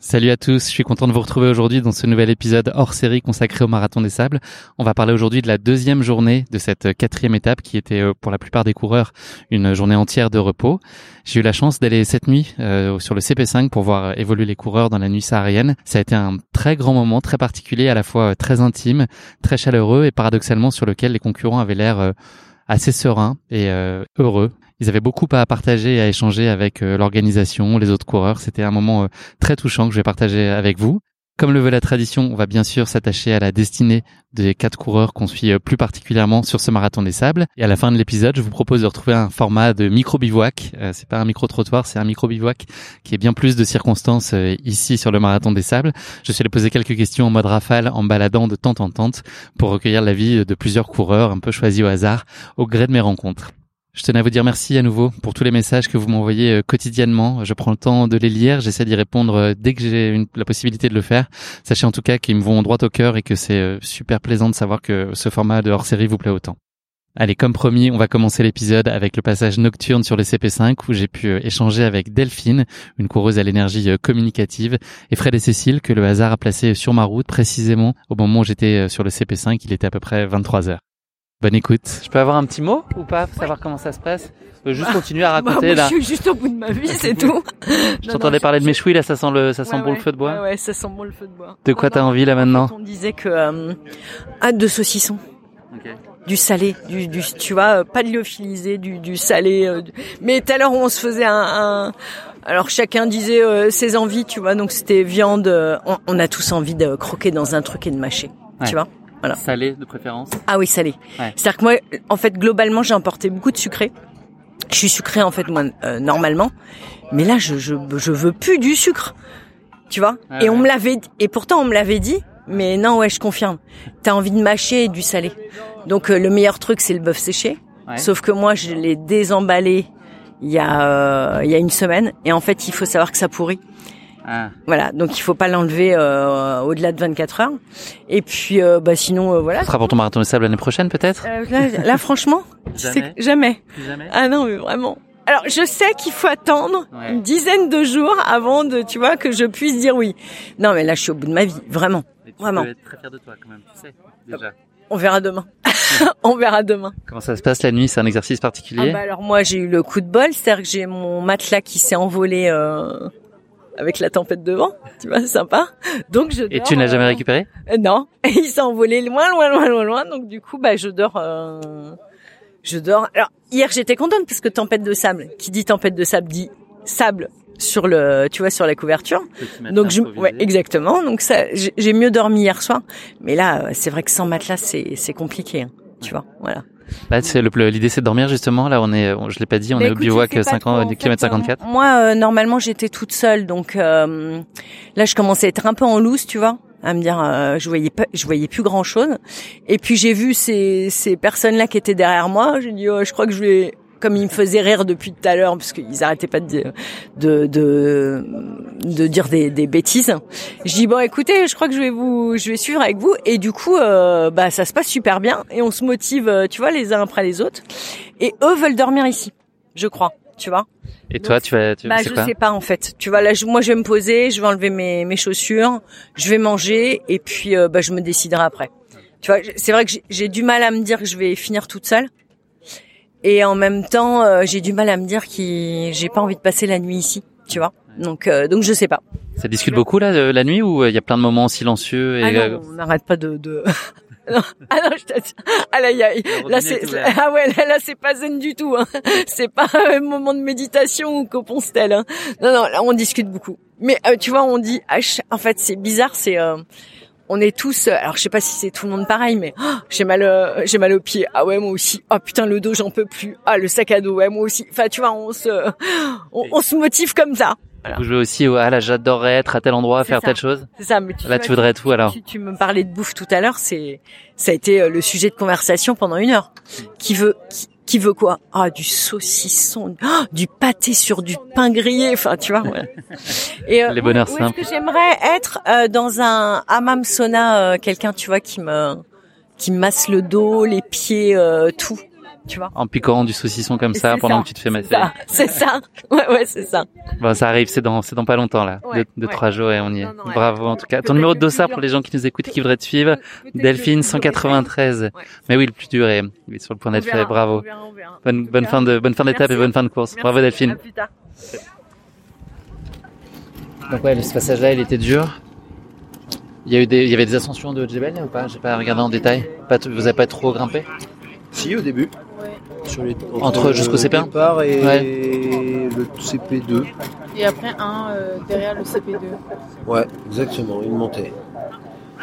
Salut à tous, je suis content de vous retrouver aujourd'hui dans ce nouvel épisode hors série consacré au Marathon des Sables. On va parler aujourd'hui de la deuxième journée de cette quatrième étape qui était euh, pour la plupart des coureurs une journée entière de repos. J'ai eu la chance d'aller cette nuit euh, sur le CP5 pour voir évoluer les coureurs dans la nuit saharienne. Ça a été un très grand moment, très particulier, à la fois très intime, très chaleureux et paradoxalement sur lequel les concurrents avaient l'air euh, assez sereins et heureux. Ils avaient beaucoup à partager et à échanger avec euh, l'organisation, les autres coureurs. C'était un moment euh, très touchant que je vais partager avec vous. Comme le veut la tradition, on va bien sûr s'attacher à la destinée des quatre coureurs qu'on suit euh, plus particulièrement sur ce marathon des sables. Et à la fin de l'épisode, je vous propose de retrouver un format de micro bivouac. c'est pas un micro trottoir, c'est un micro bivouac qui est bien plus de circonstances ici sur le marathon des sables. Je suis allé poser quelques questions en mode rafale, en baladant de tente en tente pour recueillir l'avis de plusieurs coureurs un peu choisis au hasard au gré de mes rencontres. Je tenais à vous dire merci à nouveau pour tous les messages que vous m'envoyez euh, quotidiennement. Je prends le temps de les lire, j'essaie d'y répondre euh, dès que j'ai la possibilité de le faire. Sachez en tout cas qu'ils me vont droit au cœur et que c'est euh, super plaisant de savoir que ce format de hors-série vous plaît autant. Allez, comme promis, on va commencer l'épisode avec le passage nocturne sur le CP5 où j'ai pu échanger avec Delphine, une coureuse à l'énergie communicative, et Fred et Cécile que le hasard a placé sur ma route précisément au moment où j'étais sur le CP5, il était à peu près 23 heures. Bonne écoute. Je peux avoir un petit mot ou pas pour savoir comment ça se passe? Je juste continuer à bah, raconter là. Je suis juste au bout de ma vie, c'est tout. Je t'entendais parler de mes chouilles là, ça sent le ça sent bon le feu de bois. Ouais, ouais, ça sent bon le feu de bois. De quoi t'as envie là maintenant On disait que euh, hâte de saucisson. Du salé, du, du tu vois, euh, pas de lyophilisé, du, du salé. Euh, Mais tout à l'heure on se faisait un, un alors chacun disait euh, ses envies, tu vois. Donc c'était viande. On, on, a tous envie de croquer dans un truc et de mâcher, tu vois. Voilà. Salé de préférence Ah oui, salé. C'est-à-dire que moi, en fait, globalement, j'ai emporté beaucoup de sucré. Je suis sucré en fait moi euh, normalement, mais là je, je je veux plus du sucre, tu vois? et on me l'avait et pourtant on me l'avait dit, mais non ouais je confirme. T'as envie de mâcher du salé. Donc euh, le meilleur truc c'est le bœuf séché. Sauf que moi je l'ai désemballé il y a euh, il y a une semaine et en fait il faut savoir que ça pourrit. Ah. Voilà, donc il faut pas l'enlever euh, au-delà de 24 heures. Et puis, euh, bah sinon, euh, voilà. Ce sera pour ton marathon de sable l'année prochaine, peut-être là, franchement, jamais. jamais. jamais. Ah non, mais vraiment. Alors, je sais qu'il faut attendre une dizaine de jours avant de, tu vois, que je puisse dire oui. Non, mais là, je suis au bout de ma vie, vraiment, vraiment. être très fier de toi, quand même. Tu sais, déjà. On verra demain. on verra demain. Comment ça se passe la nuit? C'est un exercice particulier? Ah bah Alors moi, j'ai eu le coup de bol, c'est-à-dire que j'ai mon matelas qui s'est envolé euh, avec la tempête de vent, tu vois, sympa. Donc je dors, Et tu n'as jamais euh, récupéré? Euh, Non, il s'est envolé loin, loin, loin, loin, loin. Donc du coup, bah je dors. Euh, je dors. Alors hier j'étais contente parce que tempête de sable. Qui dit tempête de sable dit sable sur le, tu vois, sur la couverture. Donc je, ouais, exactement. Donc ça, j'ai mieux dormi hier soir. Mais là, c'est vrai que sans matelas, c'est c'est compliqué, hein, tu vois. Voilà. Là, c'est l'idée, c'est de dormir justement. Là, on est, je l'ai pas dit, on est au bivouac 50 km 54. Moi, euh, normalement, j'étais toute seule, donc euh, là, je commençais à être un peu en loose, tu vois à me dire euh, je voyais pas je voyais plus grand chose et puis j'ai vu ces ces personnes là qui étaient derrière moi j'ai dit oh, je crois que je vais comme ils me faisaient rire depuis tout à l'heure parce qu'ils arrêtaient pas de de de, de dire des, des, bêtises. Je dis bon écoutez, je crois que je vais vous je vais suivre avec vous et du coup euh, bah ça se passe super bien et on se motive euh, tu vois les uns après les autres et eux veulent dormir ici, je crois, tu vois. Et toi, tu vas, tu bah, je sais pas en fait. Tu vois là, moi je vais me poser, je vais enlever mes, mes chaussures, je vais manger et puis euh, bah je me déciderai après. Tu vois, c'est vrai que j'ai du mal à me dire que je vais finir toute seule et en même temps, euh, j'ai du mal à me dire que j'ai pas envie de passer la nuit ici, tu vois. Donc, euh, donc je sais pas. Ça discute beaucoup là la nuit ou il y a plein de moments silencieux et ah non, on n'arrête pas de. de... non, ah non, je t'assure. Ah là, y a, là c'est ah ouais, là, là c'est pas zen du tout. Hein. C'est pas un moment de méditation ou coponstelle. Hein. Non, non, là on discute beaucoup. Mais euh, tu vois, on dit, en fait, c'est bizarre, c'est on est tous alors je sais pas si c'est tout le monde pareil mais oh, j'ai mal euh, j'ai mal aux pieds ah ouais moi aussi. Ah putain le dos j'en peux plus. Ah le sac à dos ouais moi aussi. Enfin tu vois on se on, se motive comme ça. Voilà. Je veux aussi ah là j'adorerais être à tel endroit faire telle chose. C'est ça mais là tu voudrais tout alors. tu, tu, me parlais de bouffe tout à l'heure c'est ça a été euh, le sujet de conversation pendant une heure. Qui veut qui veut quoi? Ah, du saucisson, oh, du pâté sur du pain grillé. Enfin, tu vois. Et euh, les bonheurs simples. Est-ce que j'aimerais être euh, dans un hammam sauna, euh, quelqu'un, tu vois, qui me qui me masse le dos, les pieds, tout? Tu vois. En piquant du saucisson comme ça pendant ça, que tu te fais masser. C'est ça. Ouais, ouais, c'est ça. Bon, ça arrive, c'est dans, c'est dans pas longtemps là, Ouais, deux, deux, ouais. trois jours et on y est. Non, non, ouais. Bravo en tout cas. Ton numéro de dossard plus pour les gens qui nous écoutent et qui voudraient te suivre, Delphine le plus dur est 193. Ouais. Mais oui, le plus dur est, il est sur le point d'être fait. Bravo. on verra, on verra. Bonne, bonne fin de, bonne fin d'étape et bonne fin de course. merci. Bravo Delphine. À plus tard. Donc ouais, ce passage-là, il était dur. Il y a eu des, il y avait des ascensions de Djebel ou pas? J'ai pas regardé en détail. Pas, vous avez pas trop grimpé? Si, au début entre, jusqu'au CP1 et le CP2. Et après un euh, derrière le CP2. Ouais, exactement, une montée.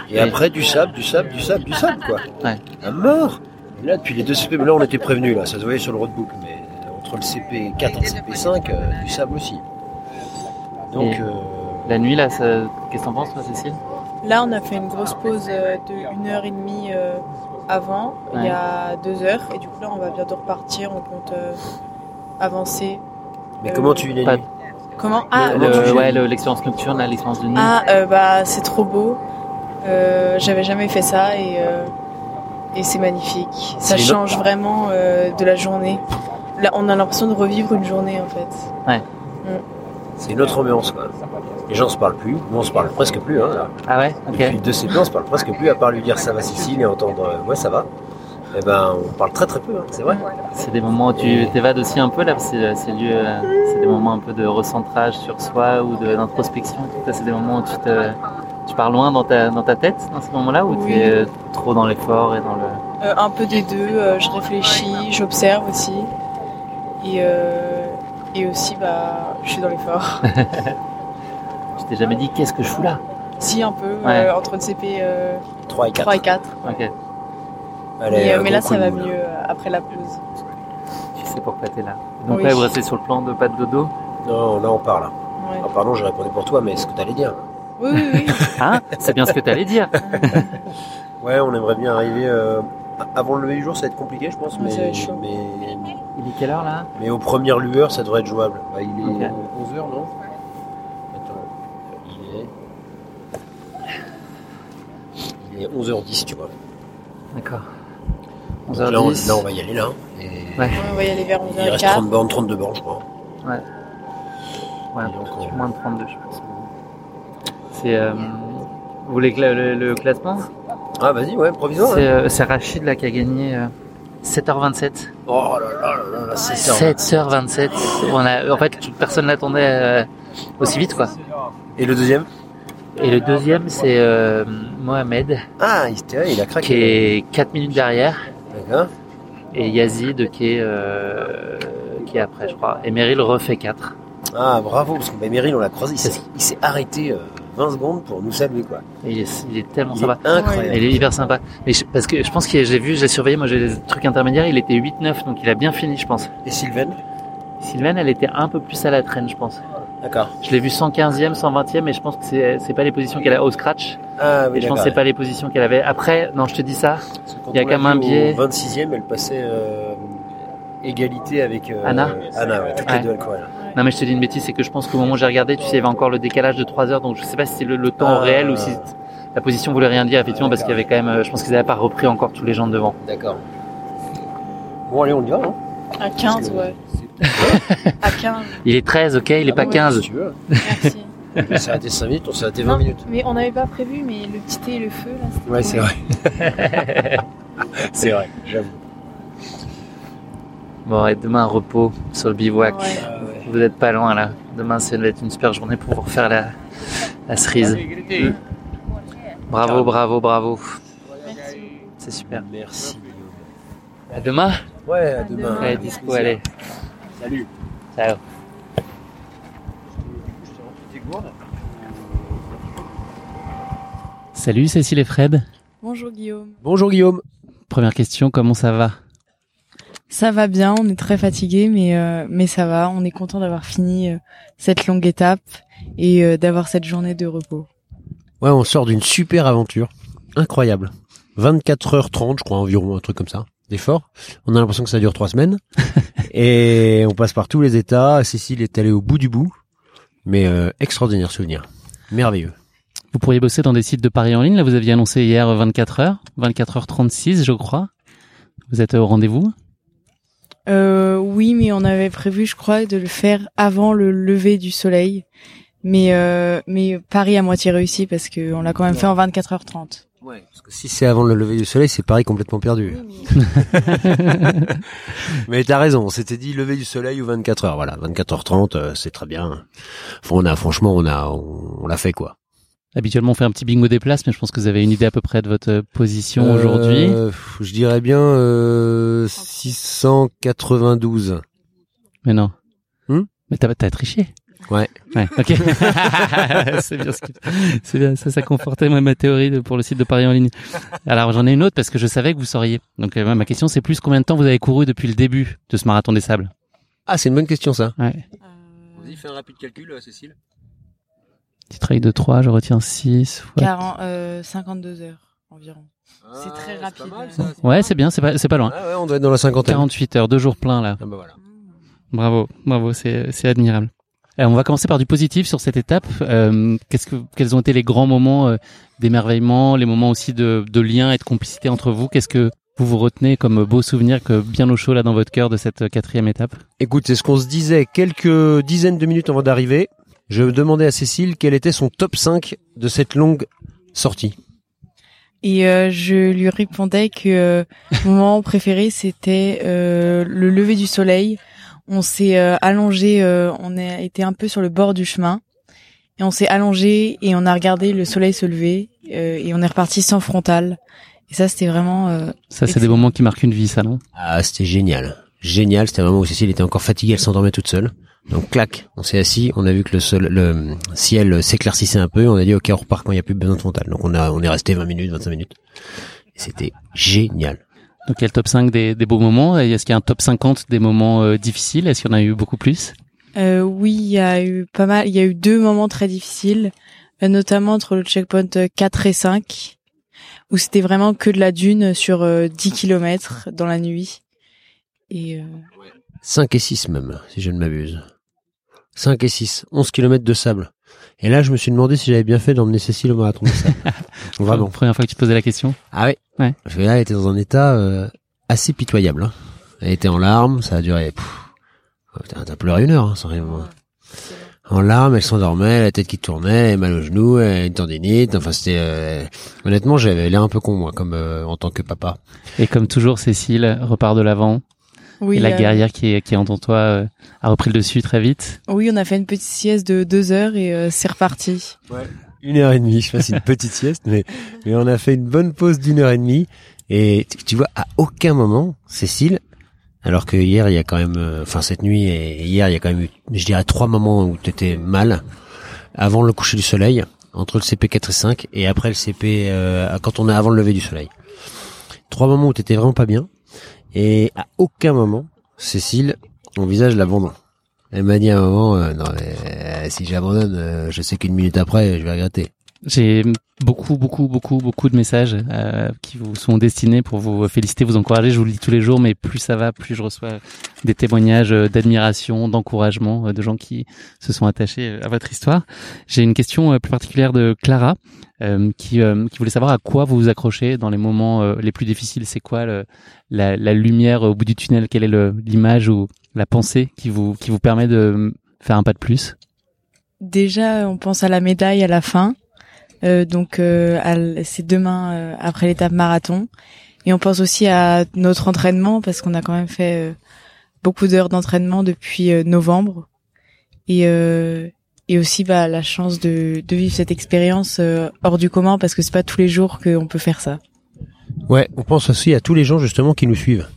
Et, après du sable, du sable, du sable, du sable quoi. Ouais. Mort. Et là depuis les deux CP, mais là on était prévenus là, ça se voyait sur le roadbook, mais entre le CP4 et le CP5, euh, du sable aussi. Donc euh, la nuit là, qu'est-ce que t'en penses toi Cécile? Là on a fait une grosse pause de 1h30 avant, il y a deux heures. Et du coup, là, on va bientôt repartir. On compte euh, avancer. Mais comment euh, tu l'as pas... Comment Ah, l'expérience le, le, ouais, l'expérience de nuit. Ah, euh, bah, c'est trop beau. J'avais jamais fait ça et, et c'est magnifique. Ça change vraiment de la journée. Là, on a l'impression de revivre une journée en fait. Ouais. Mm. C'est une autre ambiance, quoi. Les gens se parlent plus, nous on se parle presque plus, hein, là. Ah ouais, ok. Depuis deux CP, on se parle presque plus, à part lui dire ça va Cécile et entendre euh, ouais, ça va. Eh ben, on parle très très peu, hein, c'est vrai. C'est des moments où tu t'évades aussi un peu là, parce que c'est euh, c'est des moments un peu de recentrage sur soi ou de- d'introspection. et C'est des moments où tu te, tu pars loin dans ta, dans ta tête dans ces moments-là, ou tu es euh, trop dans l'effort et dans le. Euh, un peu des deux, euh, je réfléchis, j'observe aussi. Et, euh, et aussi, bah, je suis dans l'effort. Tu t'es jamais dit qu'est-ce que je fous là? Si, un peu, Ouais. euh, entre le CP euh, 3 et 4. 3 et 4. Ok. Allez, mais, euh, un mais là, ça va mieux euh, après la pause. Tu sais pourquoi t'es là. Donc Oui. là, vous restez sur le plan de pas de dodo. Non, là on parle. Ouais. Ah, pardon, je répondais pour toi, mais ce que t'allais dire. Oui, oui, oui. Hein? C'est bien ce que t'allais dire. Ouais, on aimerait bien arriver euh, avant le lever du jour, ça va être compliqué, je pense, mais, Il est quelle heure là mais aux premières lueurs, ça devrait être jouable. Bah, il est Ok. 11h, non Attends, il est. Il est 11h10, tu vois. D'accord. Là, on, 11h10. là, on va y aller là. Et Ouais. Ouais, on va y aller vers Il reste 11h15. 30 bornes, 32 bornes, je crois. Ouais, Et donc, on- moins de 32, je pense. C'est. euh, Vous voulez que le, le- le classement? Ah, vas-y, ouais, provisoire. C'est hein. euh, c'est Rachid là qui a gagné euh, 7h27. Oh là là là là, là, c'est ça. 7h27. On a, en fait, personne l'attendait euh, aussi vite quoi. Et le deuxième? Et le deuxième c'est euh, Mohamed Ah, il, a qui craqué. est 4 minutes derrière D'accord. et Yazid qui est euh, qui est après je crois. Et Meryl refait 4. Ah, bravo, parce que bah, Meryl, on l'a croisé. Il s'est- arrêté 20 secondes pour nous saluer, quoi. Et il est, il est tellement Il sympa. est incroyable. Il est hyper sympa. Mais je- parce que je pense que j'ai vu, j'ai surveillé, moi j'ai les trucs intermédiaires, il était 8-9, donc il a bien fini, je pense. Et Sylvain? Sylvaine, elle était un peu plus à la traîne, je pense. D'accord. Je l'ai vu 115e, 120e, mais je pense que c'est, c'est pas les positions qu'elle a au scratch. Ah, oui, et je pense que c'est pas les positions qu'elle avait. Après, non, je te dis ça. Il y a quand même un biais. Au 26e, elle passait euh, égalité avec euh, Anna Anna, ouais, toutes Ouais. les deux, elle courait, là. Non, mais je te dis une bêtise, c'est que je pense qu'au moment où j'ai regardé, tu sais, il y avait encore le décalage de 3 heures, donc je sais pas si c'est le, le temps Ah. réel ou si la position voulait rien dire, effectivement, parce qu'il y avait quand même, euh, je pense qu'ils avaient pas repris encore tous les gens devant. D'accord. Bon, allez, on y va, hein À 15, ouais. À 15, Il est 13, ok, il est Ah pas bon, 15. Si tu veux. merci. On s'est arrêté 5 minutes, on s'est arrêté 20 Non, minutes. Mais on n'avait pas prévu, mais le petit thé et le feu, là, c'était Ouais, c'est vrai. c'est vrai, j'avoue. Bon, et demain, repos sur le bivouac. Ouais. Vous n'êtes pas loin là. Demain, ça va être une super journée pour vous refaire la, la cerise. Bravo, bravo, bravo. C'est super. Merci. À demain. Ouais, à demain. Allez, dispo, allez. Salut. Ciao. Salut Cécile et Fred. Bonjour Guillaume. Bonjour Guillaume. Première question, comment ça va? Ça va bien, on est très fatigué, mais euh, mais ça va. On est content d'avoir fini euh, cette longue étape et euh, d'avoir cette journée de repos. Ouais, on sort d'une super aventure. Incroyable. 24h30, je crois, environ, un truc comme ça. D'effort. On a l'impression que ça dure trois semaines. et on passe par tous les états. Cécile est allée au bout du bout. Mais euh, extraordinaire souvenir. Merveilleux. Vous pourriez bosser dans des sites de paris en ligne. Là, vous aviez annoncé hier 24 heures, 24h36, je crois. Vous êtes au rendez-vous Euh, oui, mais on avait prévu, je crois, de le faire avant le lever du soleil. Mais euh, mais Paris à moitié réussi parce que on l'a quand même fait en 24h30. Ouais, parce que si c'est avant le lever du soleil, c'est Paris complètement perdu. mais t'as raison, on s'était dit lever du soleil ou 24 h Voilà, 24h30, euh, c'est très bien. on a, franchement, on a, on, l'a fait quoi. Habituellement, on fait un petit bingo des places, mais je pense que vous avez une idée à peu près de votre position euh, aujourd'hui. Je dirais bien euh, 692. Mais non. Hmm? Mais t'as, t'as triché. Ouais. Ouais. Ok. c'est bien. Ce C'est bien. Ça, ça confortait moi, ma théorie pour le site de Paris en ligne. Alors j'en ai une autre parce que je savais que vous sauriez. Donc euh, ma question c'est plus combien de temps vous avez couru depuis le début de ce marathon des sables? Ah, c'est une bonne question ça. Ouais. Vas-y, fais un rapide calcul, euh, Cécile. Petit trail de 3, je retiens 6. 40, euh, 52 heures environ. Ah, c'est très rapide. Mal, ça, ouais, c'est bien, c'est pas, c'est pas loin. Ah ouais, on doit être dans la cinquantaine. 48 heures, deux jours pleins là. Ah bah voilà. Bravo, bravo, c'est, c'est admirable. Euh, on va commencer par du positif sur cette étape. Euh, qu'est-ce que, quels ont été les grands moments euh, d'émerveillement, les moments aussi de, de lien et de complicité entre vous? Qu'est-ce que vous vous retenez comme beau souvenir que bien au chaud là dans votre cœur de cette quatrième étape? Écoute, c'est ce qu'on se disait quelques dizaines de minutes avant d'arriver. Je demandais à Cécile quel était son top 5 de cette longue sortie. Et je lui répondais que mon moment préféré c'était le lever du soleil on s'est euh, allongé, euh, on a été un peu sur le bord du chemin et on s'est allongé et on a regardé le soleil se lever euh, et on est reparti sans frontal. Et ça, c'était vraiment. ça, c'est des moments qui marquent une vie, ça, non? Ah, c'était génial, génial. C'était un moment où Cécile était encore fatiguée, elle s'endormait toute seule. Donc clac, on s'est assis, on a vu que le, sol, le ciel s'éclaircissait un peu, on a dit ok on repart quand il n'y a plus besoin de frontal. Donc on a on est resté 20 minutes, 25 minutes. C'était génial. Donc il y a le top 5 des, des beaux moments. Est-ce qu'il y a un top 50 des moments euh, difficiles? Est-ce qu'il y en a eu beaucoup plus? Euh, Oui, il y a eu pas mal. Il y a eu deux moments très difficiles, euh, notamment entre le checkpoint 4 et 5, où c'était vraiment que de la dune sur 10 km dans la nuit. Et 5 et 6 même, si je ne m'abuse. 5 et 6, 11 km de sable. Et là, je me suis demandé si j'avais bien fait d'emmener Cécile au marathon de sable. Vraiment. Première fois que tu posais la question. Ah oui. Ouais. Parce que là, elle était dans un état euh, assez pitoyable. Hein. Elle était en larmes, ça a duré. T'as pleuré une heure, hein, sans rien. En larmes, elle s'endormait, la tête qui tournait, elle mal au genou, une tendinite. Enfin, c'était euh, honnêtement, j'avais l'air un peu con moi, comme euh, en tant que papa. Et comme toujours, Cécile repart de l'avant. Oui, et la guerrière qui est, qui est en toi a repris le dessus très vite. Oui, on a fait une petite sieste de deux heures et c'est reparti. Ouais une heure et demie. Je fasse une petite sieste, mais mais on a fait une bonne pause d'une heure et demie. Et tu, vois, à aucun moment, Cécile, alors que hier il y a quand même, euh, enfin cette nuit et hier il y a quand même eu, je dirais trois moments où tu étais mal, avant le coucher du soleil, entre le CP 4 et 5 et après le CP euh, quand on est avant le lever du soleil. Trois moments où tu étais vraiment pas bien et à aucun moment, Cécile, mon visage l'abandon. Elle m'a dit à un moment, euh, non, euh, si j'abandonne, euh, je sais qu'une minute après, je vais regretter. J'ai beaucoup, beaucoup, beaucoup, beaucoup de messages qui vous sont destinés pour vous féliciter, vous encourager. Je vous le dis tous les jours, mais plus ça va, plus je reçois des témoignages d'admiration, d'encouragement de gens qui se sont attachés à votre histoire. J'ai une question plus particulière de Clara qui, qui voulait savoir à quoi vous vous accrochez dans les moments les plus difficiles. C'est quoi le, la, la, lumière au bout du tunnel? Quelle est l'image ou la pensée qui vous qui vous permet de faire un pas de plus? Déjà, on pense à la médaille à la fin. Euh, donc euh, c'est demain euh, après l'étape marathon. Et on pense aussi à notre entraînement parce qu'on a quand même fait euh, beaucoup d'heures d'entraînement depuis novembre. Et, et aussi bah, la chance de, de vivre cette expérience hors du commun parce que c'est pas tous les jours qu'on peut faire ça. Ouais, on pense aussi à tous les gens justement qui nous suivent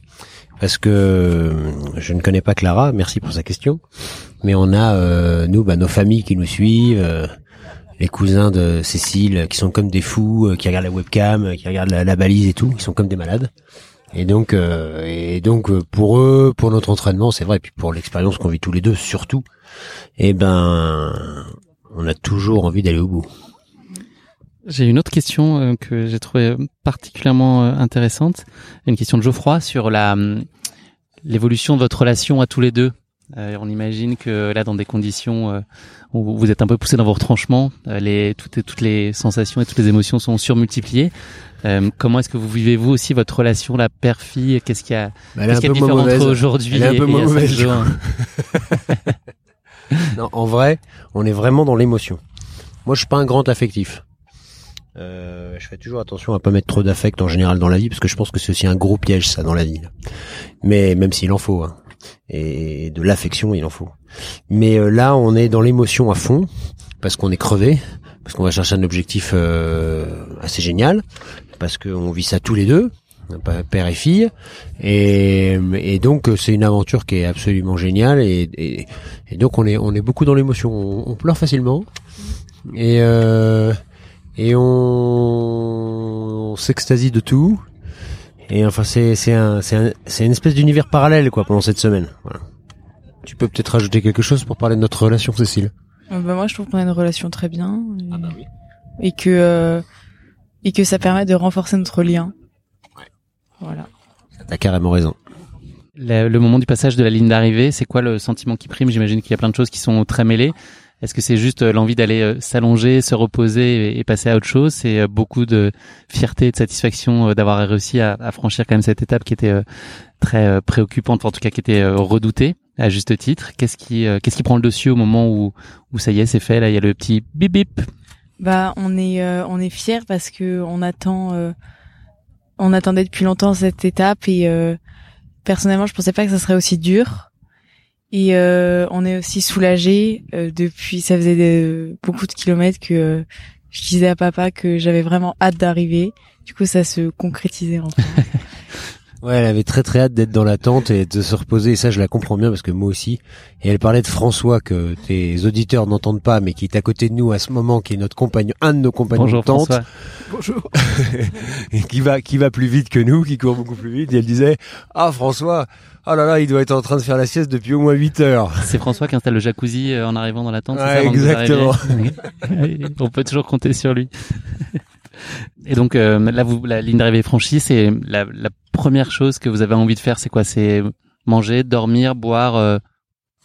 parce que euh, je ne connais pas Clara, merci pour sa question, mais on a euh, nous bah, nos familles qui nous suivent, euh, les cousins de Cécile qui sont comme des fous, qui regardent la webcam, qui regardent la, balise et tout, qui sont comme des malades. Et donc et donc pour eux, pour notre entraînement, c'est vrai, et puis pour l'expérience qu'on vit tous les deux surtout, eh ben on a toujours envie d'aller au bout. J'ai une autre question euh, que j'ai trouvée particulièrement euh, intéressante, une question de Geoffroy sur la hum, l'évolution de votre relation à tous les deux Euh, on imagine que là, dans des conditions euh, où vous êtes un peu poussé dans vos retranchements, euh, les, toutes, toutes les sensations et toutes les émotions sont surmultipliées. Euh, comment est-ce que vous vivez vous aussi votre relation la père-fille Qu'est-ce qu'il y a, qu'est-ce qu'il y a de différent entre aujourd'hui Elle est un et, peu et mauvaise, jours Non, en vrai, on est vraiment dans l'émotion. Moi, je suis pas un grand affectif. Euh, je fais toujours attention à pas mettre trop d'affect en général dans la vie parce que je pense que c'est aussi un gros piège ça dans la vie. là. Mais même s'il en faut, hein. Et de l'affection il en faut. Mais euh, là, on est dans l'émotion à fond parce qu'on est crevé, parce qu'on va chercher un objectif euh, assez génial, parce qu'on vit ça tous les deux, père et fille, et, et donc euh, c'est une aventure qui est absolument géniale et, et, et donc on est on est beaucoup dans l'émotion, on, pleure facilement et euh, et on s'extasie de tout. Et enfin, c'est c'est un c'est un, c'est une espèce d'univers parallèle quoi pendant cette semaine. Voilà. Tu peux peut-être rajouter quelque chose pour parler de notre relation, Cécile? Euh, bah, moi, je trouve qu'on a une relation très bien et, bah oui. et que euh, et que ça permet de renforcer notre lien. Voilà. T'as carrément raison. Le, le moment du passage de la ligne d'arrivée, c'est quoi le sentiment qui prime? J'imagine qu'il y a plein de choses qui sont très mêlées. Est-ce que c'est juste euh, l'envie d'aller euh, s'allonger, se reposer et, passer à autre chose? C'est euh, beaucoup de fierté et de satisfaction d'avoir réussi à, franchir quand même cette étape qui était très préoccupante, en tout cas qui était redoutée à juste titre. Qu'est-ce qui, qu'est-ce qui prend le dessus au moment où, où ça y est, c'est fait? Là, il y a le petit bip bip. Bah, on est on est fiers parce que on attend on attendait depuis longtemps cette étape et personnellement, je pensais pas que ça serait aussi dur. Et euh, on est aussi soulagé depuis ça faisait beaucoup de kilomètres que euh, je disais à papa que j'avais vraiment hâte d'arriver. Du coup, ça se concrétisait enfin. Ouais, elle avait très très hâte d'être dans la tente et de se reposer. Et ça, je la comprends bien parce que moi aussi. Et elle parlait de François que tes auditeurs n'entendent pas, mais qui est à côté de nous à ce moment, qui est notre compagnon, un de nos compagnons Bonjour de tente. François. Bonjour. et qui va, qui va plus vite que nous, qui court beaucoup plus vite. Et elle disait, ah François, oh là là, il doit être en train de faire la sieste depuis au moins 8 heures. C'est François qui installe le jacuzzi euh, en arrivant dans la tente. Ouais, ça, exactement. On peut toujours compter sur lui. Et donc euh, là, vous, la ligne d'arrivée est franchie. C'est la, la première chose que vous avez envie de faire, c'est quoi? C'est manger, dormir, boire. euh,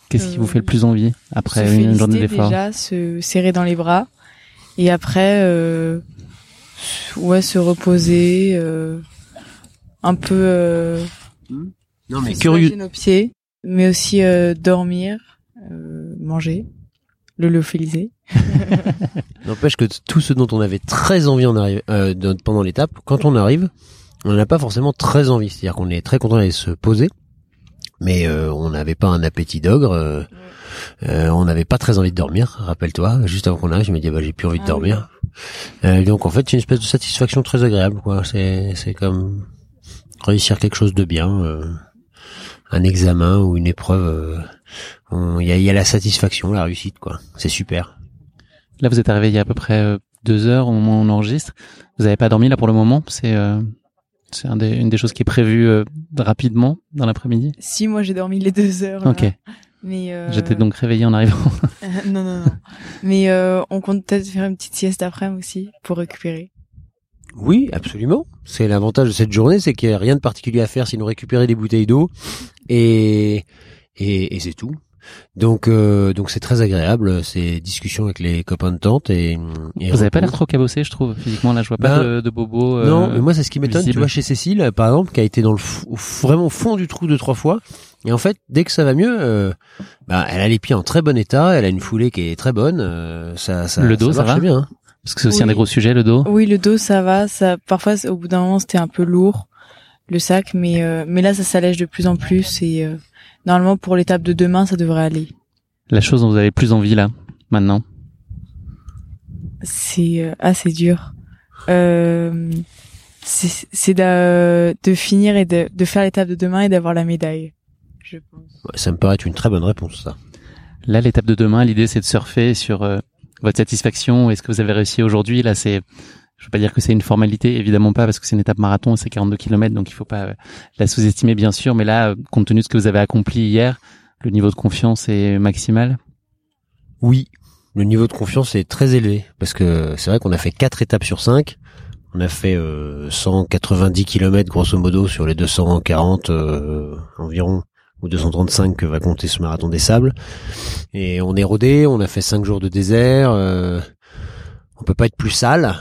Qu'est-ce qui Euh, vous fait le plus envie après une journée d'effort? déjà, se serrer dans les bras et après euh, ouais se reposer euh, un peu euh, Non mais se curieux. nos pieds mais aussi euh, dormir euh, manger le lyophilisé N'empêche que tout ce dont on avait très envie en arrive, euh, pendant l'étape, quand on arrive, on n'en a pas forcément très envie. C'est-à-dire qu'on est très content d'aller se poser, mais euh, on n'avait pas un appétit d'ogre. euh, euh, on n'avait pas très envie de dormir. Rappelle-toi, juste avant qu'on arrive, je me dis bah j'ai plus envie de Ah dormir. Euh, donc en fait, c'est une espèce de satisfaction très agréable. quoi. C'est c'est comme réussir quelque chose de bien, euh, un examen ou une épreuve. euh, Il y, a, il y a la satisfaction, la réussite, quoi. C'est super. Là, vous êtes arrivé il y a à peu près euh, deux heures au moment où on enregistre. Vous n'avez pas dormi là pour le moment? C'est euh, c'est un des, une des choses qui est prévue euh, rapidement dans l'après-midi? si moi j'ai dormi les deux heures là. Ok. mais euh, J'étais donc réveillé en arrivant. non non non mais euh, on compte peut-être faire une petite sieste après aussi pour récupérer Oui, absolument. C'est l'avantage de cette journée, c'est qu'il n'y a rien de particulier à faire sinon récupérer des bouteilles d'eau et et, et c'est tout. Donc euh, donc c'est très agréable ces discussions avec les copains de tente et, et vous avez pas l'air trop cabossé, je trouve. Physiquement, là, je vois pas Ben, de, de bobo. euh, Non, mais moi c'est ce qui m'étonne. Tu vois chez Cécile par exemple qui a été dans le vraiment au fond du trou deux trois fois et en fait dès que ça va mieux, euh, bah elle a les pieds en très bon état, elle a une foulée qui est très bonne. euh, ça ça Le dos, ça marche va bien. hein. Parce que c'est aussi un des gros sujets, le dos. Oui, le dos, ça va. Ça, parfois, au bout d'un moment, c'était un peu lourd, le sac, mais euh, mais là, ça s'allège de plus en plus et euh, normalement, pour l'étape de demain, ça devrait aller. La chose dont vous avez plus envie là, maintenant? C'est euh, assez dur. Euh, c'est c'est de, de finir et de, de faire l'étape de demain et d'avoir la médaille. Je pense. Ça me paraît être une très bonne réponse ça. Là, l'étape de demain, l'idée, c'est de surfer sur euh, votre satisfaction. Est-ce que vous avez réussi aujourd'hui Là, c'est, je veux pas dire que c'est une formalité, évidemment pas, parce que c'est une étape marathon, c'est 42 km, donc il faut pas euh, la sous-estimer, bien sûr. Mais là, euh, compte tenu de ce que vous avez accompli hier, le niveau de confiance est maximal? Oui, le niveau de confiance est très élevé parce que c'est vrai qu'on a fait quatre étapes sur 5. On a fait euh, 190 km grosso modo sur les 240 euh, environ ou 235 que va compter ce marathon des sables. Et on est rodé, on a fait cinq jours de désert. On peut pas être plus sale